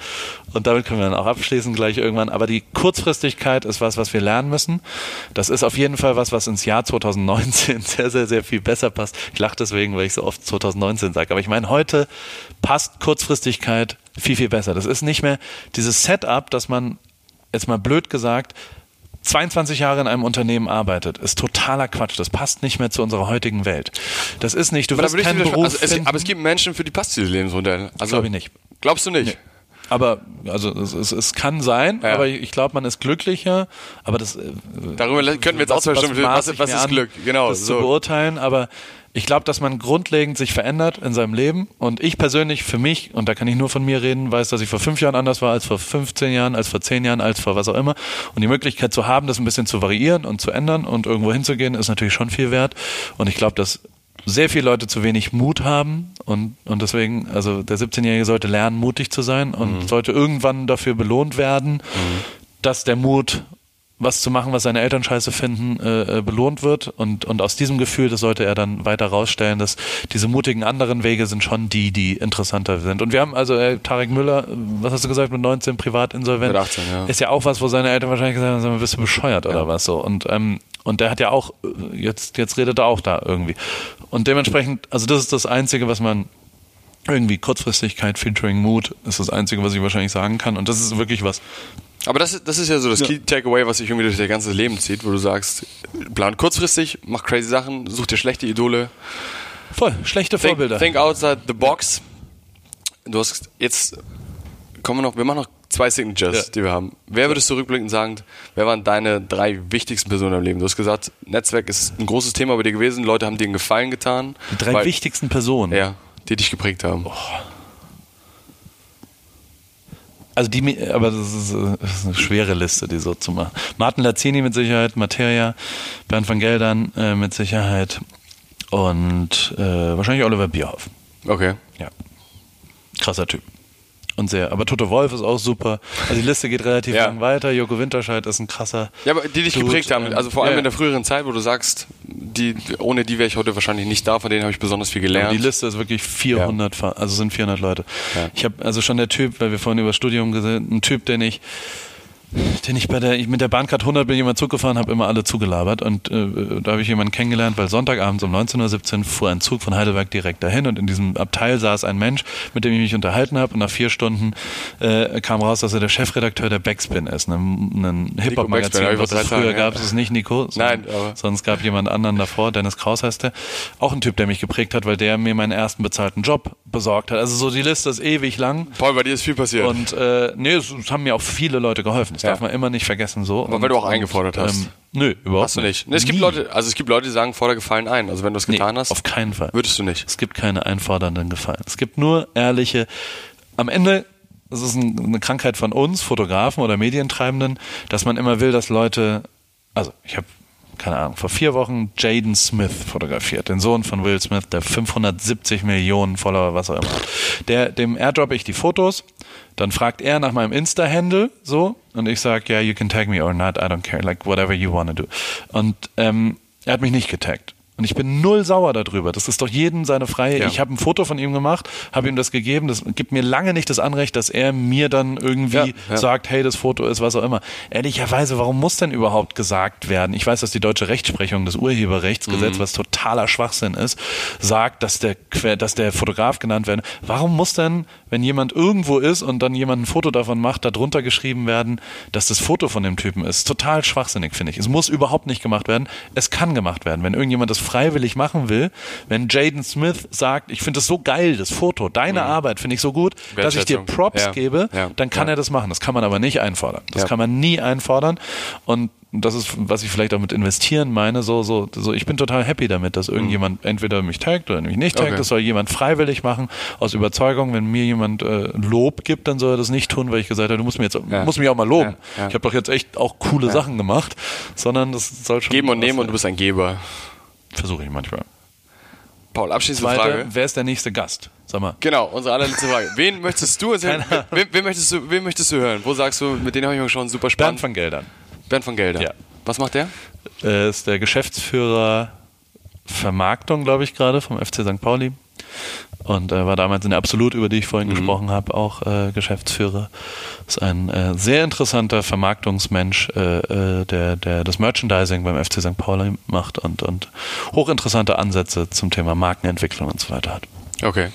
und damit können wir dann auch abschließen gleich irgendwann. Aber die Kurzfristigkeit ist was, was wir lernen müssen. Das ist auf jeden Fall was, was ins Jahr 2019 sehr, sehr, sehr viel besser passt. Ich lache deswegen, weil ich so oft 2019 sage. Aber ich meine, heute passt Kurzfristigkeit viel, viel besser. Das ist nicht mehr dieses Setup, dass man, jetzt mal blöd gesagt, 22 Jahre in einem Unternehmen arbeitet, ist totaler Quatsch. Das passt nicht mehr zu unserer heutigen Welt. Das ist nicht, du Aber, wirst keinen. Beruf also es, aber es gibt Menschen, für die passt dieses Lebensmodell. Also, Glaube ich nicht. Glaubst du nicht? Aber also es, es, es kann sein, Ja. aber ich glaube, man ist glücklicher. Aber das äh, Darüber könnten wir jetzt auch zwei Stunden, was, was mir ist Glück? Genau, das zu so. beurteilen. Aber ich glaube, dass man grundlegend sich verändert in seinem Leben. Und ich persönlich für mich, und da kann ich nur von mir reden, weiß, dass ich vor fünf Jahren anders war als vor 15 Jahren, als vor 10 Jahren, als vor was auch immer. Und die Möglichkeit zu haben, das ein bisschen zu variieren und zu ändern und irgendwo hinzugehen, ist natürlich schon viel wert. Und ich glaube, dass sehr viele Leute zu wenig Mut haben und, und deswegen, also der 17-Jährige sollte lernen, mutig zu sein und sollte irgendwann dafür belohnt werden, dass der Mut, was zu machen, was seine Eltern scheiße finden, äh, äh, belohnt wird. Und, und aus diesem Gefühl, das sollte er dann weiter rausstellen, dass diese mutigen anderen Wege sind schon die, die interessanter sind. Und wir haben also äh, Tarek Müller, äh, was hast du gesagt, mit 19 privat insolvent, Mit 18, ja. ist ja auch was, wo seine Eltern wahrscheinlich gesagt haben, bist du bescheuert oder was so. Und ähm, und der hat ja auch, äh, jetzt, jetzt redet er auch da irgendwie. Und dementsprechend, also das ist das Einzige, was man irgendwie Kurzfristigkeit, Featuring Mut ist das Einzige, was ich wahrscheinlich sagen kann. Und das ist wirklich was. Aber das, ist- das ist ja so das Key Takeaway, was sich irgendwie durch dein ganzes Leben zieht, wo du sagst, plan kurzfristig, mach crazy Sachen, such dir schlechte Idole, Voll, schlechte think, Vorbilder. think outside the box. Du hast jetzt, kommen wir noch, wir machen noch zwei Signatures, Ja. die wir haben. Wer würdest du rückblickend sagen, wer waren deine drei wichtigsten Personen im Leben? Du hast gesagt, Netzwerk ist ein großes Thema bei dir gewesen, Leute haben dir einen Gefallen getan. Die drei weil- wichtigsten Personen. Ja, die dich geprägt haben. Also die, aber das ist, äh, das ist eine schwere Liste, die so zu machen. Martin Lazzini mit Sicherheit, Materia, Bernd van Geldern äh, mit Sicherheit und äh, wahrscheinlich Oliver Bierhoff. Okay. Ja. Krasser Typ. Und sehr, aber Toto Wolf ist auch super. Also die Liste geht relativ Ja. lang weiter. Joko Winterscheid ist ein krasser. Ja, aber die dich Dude, geprägt haben, also vor allem ja. in der früheren Zeit, wo du sagst, die, ohne die wäre ich heute wahrscheinlich nicht da, von denen habe ich besonders viel Aber gelernt. die Liste ist wirklich 400, Fa- also sind 400 Leute. Ja. Ich habe also schon der Typ, weil wir vorhin über Studium gesehen, ein Typ, den ich den ich bei der, ich mit der Bahncard 100 bin ich immer Zug gefahren, habe immer alle zugelabert und äh, da habe ich jemanden kennengelernt, weil Sonntagabends um 19.17 Uhr fuhr ein Zug von Heidelberg direkt dahin und in diesem Abteil saß ein Mensch, mit dem ich mich unterhalten habe und nach vier Stunden äh, kam raus, dass er der Chefredakteur der Backspin ist, einem, einem Backspin, Hip-Hop-Magazin, hab ich was es früher gab, ja. es nicht Nico, Nein, sondern, aber- sondern es gab jemand anderen davor, Dennis Kraus heißt der, auch ein Typ, der mich geprägt hat, weil der mir meinen ersten bezahlten Job besorgt hat. Also so die Liste ist ewig lang. Paul, bei dir ist viel passiert. Und äh, nee, es, es haben mir auch viele Leute geholfen. Das Ja. darf man immer nicht vergessen so. Aber weil du auch eingefordert hast. nö, überhaupt Hast du nicht. Ne, es gibt Nie. Leute, also es gibt Leute, die sagen, forder Gefallen ein. Also wenn du es Nee, getan hast, auf keinen Fall. würdest du nicht. Es gibt keine einfordernden Gefallen. Es gibt nur ehrliche. Am Ende, das ist ein, eine Krankheit von uns, Fotografen oder Medientreibenden, dass man immer will, dass Leute, also ich habe keine Ahnung, vor vier Wochen Jaden Smith fotografiert, den Sohn von Will Smith, der 570 Millionen Follower, was auch immer hat. Der, dem airdroppe ich die Fotos, dann fragt er nach meinem Insta-Handle so und ich sage, ja, you can tag me or not, I don't care, like whatever you want to do. Und ähm, er hat mich nicht getaggt. Und ich bin null sauer darüber. Das ist doch jedem seine freie. Ja. Ich habe ein Foto von ihm gemacht, habe ihm das gegeben. Das gibt mir lange nicht das Anrecht, dass er mir dann irgendwie Ja, ja. sagt, hey, das Foto ist was auch immer. Ehrlicherweise, warum muss denn überhaupt gesagt werden? Ich weiß, dass die deutsche Rechtsprechung, das Urheberrechtsgesetz, Mhm. was totaler Schwachsinn ist, sagt, dass der, dass der Fotograf genannt werden. Warum muss denn, wenn jemand irgendwo ist und dann jemand ein Foto davon macht, darunter geschrieben werden, dass das Foto von dem Typen ist? Total schwachsinnig, finde ich. Es muss überhaupt nicht gemacht werden. Es kann gemacht werden. Wenn irgendjemand das freiwillig machen will, wenn Jaden Smith sagt, ich finde das so geil, das Foto, deine Arbeit finde ich so gut, dass ich dir Mhm. Props Ja. gebe, Ja. dann kann Ja. er das machen. Das kann man aber nicht einfordern. Das kann man nie einfordern. Und das ist, was ich vielleicht auch mit investieren meine, so, so, so, ich bin total happy damit, dass irgendjemand entweder mich taggt oder mich nicht taggt. Mhm. Okay. Das soll jemand freiwillig machen, aus Überzeugung. Wenn mir jemand äh, Lob gibt, dann soll er das nicht tun, weil ich gesagt habe, du musst mir jetzt, Ja. musst mich auch mal loben. Ja. Ja. Ich habe doch jetzt echt auch coole Sachen gemacht, sondern das soll schon. Geben und nehmen und du sein. bist ein Geber. Versuche ich manchmal. Paul, abschließende Zweite, Frage. wer ist der nächste Gast? Sag mal. Genau, unsere allerletzte Frage. Wen möchtest du. Wen, wen, möchtest du, wen möchtest du hören? Wo sagst du, mit denen habe ich mich schon super Bernd spannend. von Geldern. Bernd von Gelder. Ja. Was macht der? äh, ist der Geschäftsführer Vermarktung, glaube ich, gerade vom FC St. Pauli. Und äh, war damals in der Absolut, über die ich vorhin gesprochen habe, auch äh, Geschäftsführer. Ist ein äh, sehr interessanter Vermarktungsmensch, äh, äh, der, der das Merchandising beim FC St. Pauli macht und, und hochinteressante Ansätze zum Thema Markenentwicklung und so weiter hat. Okay.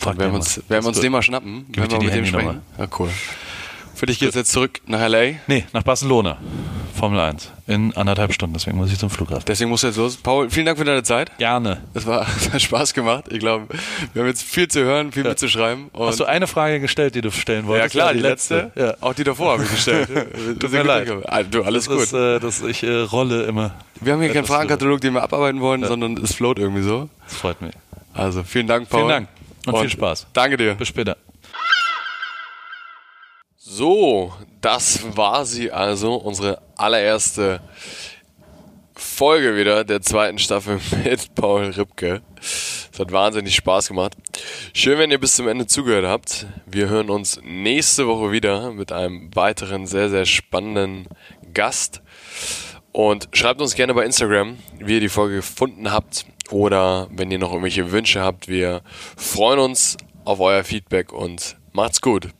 Dann werden den wir uns, werden wir uns den mal schnappen. Gib wenn wir die mit dem sprechen. Ja, cool. Für dich geht's jetzt zurück nach L.A. Nee, nach Barcelona. Formel 1. In anderthalb Stunden, deswegen muss ich zum Flughafen. Deswegen musst du jetzt los. Paul, vielen Dank für deine Zeit. Gerne. Es war hat Spaß gemacht. Ich glaube, wir haben jetzt viel zu hören, viel mitzuschreiben. Und Hast du eine Frage gestellt, die du stellen ja wolltest? klar, die letzte. Ja. Auch die davor habe ich gestellt. Tut mir leid. Ah, Du, alles Das gut. ist, äh, das, ich äh, rolle immer. wir haben hier keinen Fragenkatalog, den wir abarbeiten wollen, sondern es float irgendwie so. Das freut mich. Also vielen Dank, Paul. Vielen Dank und viel Spaß. Danke dir. Bis später. So, das war sie also, unsere allererste Folge wieder der zweiten Staffel mit Paul Ripke. Es hat wahnsinnig Spaß gemacht. Schön, wenn ihr bis zum Ende zugehört habt. Wir hören uns nächste Woche wieder mit einem weiteren sehr, sehr spannenden Gast. Und schreibt uns gerne bei Instagram, wie ihr die Folge gefunden habt oder wenn ihr noch irgendwelche Wünsche habt. Wir freuen uns auf euer Feedback und macht's gut.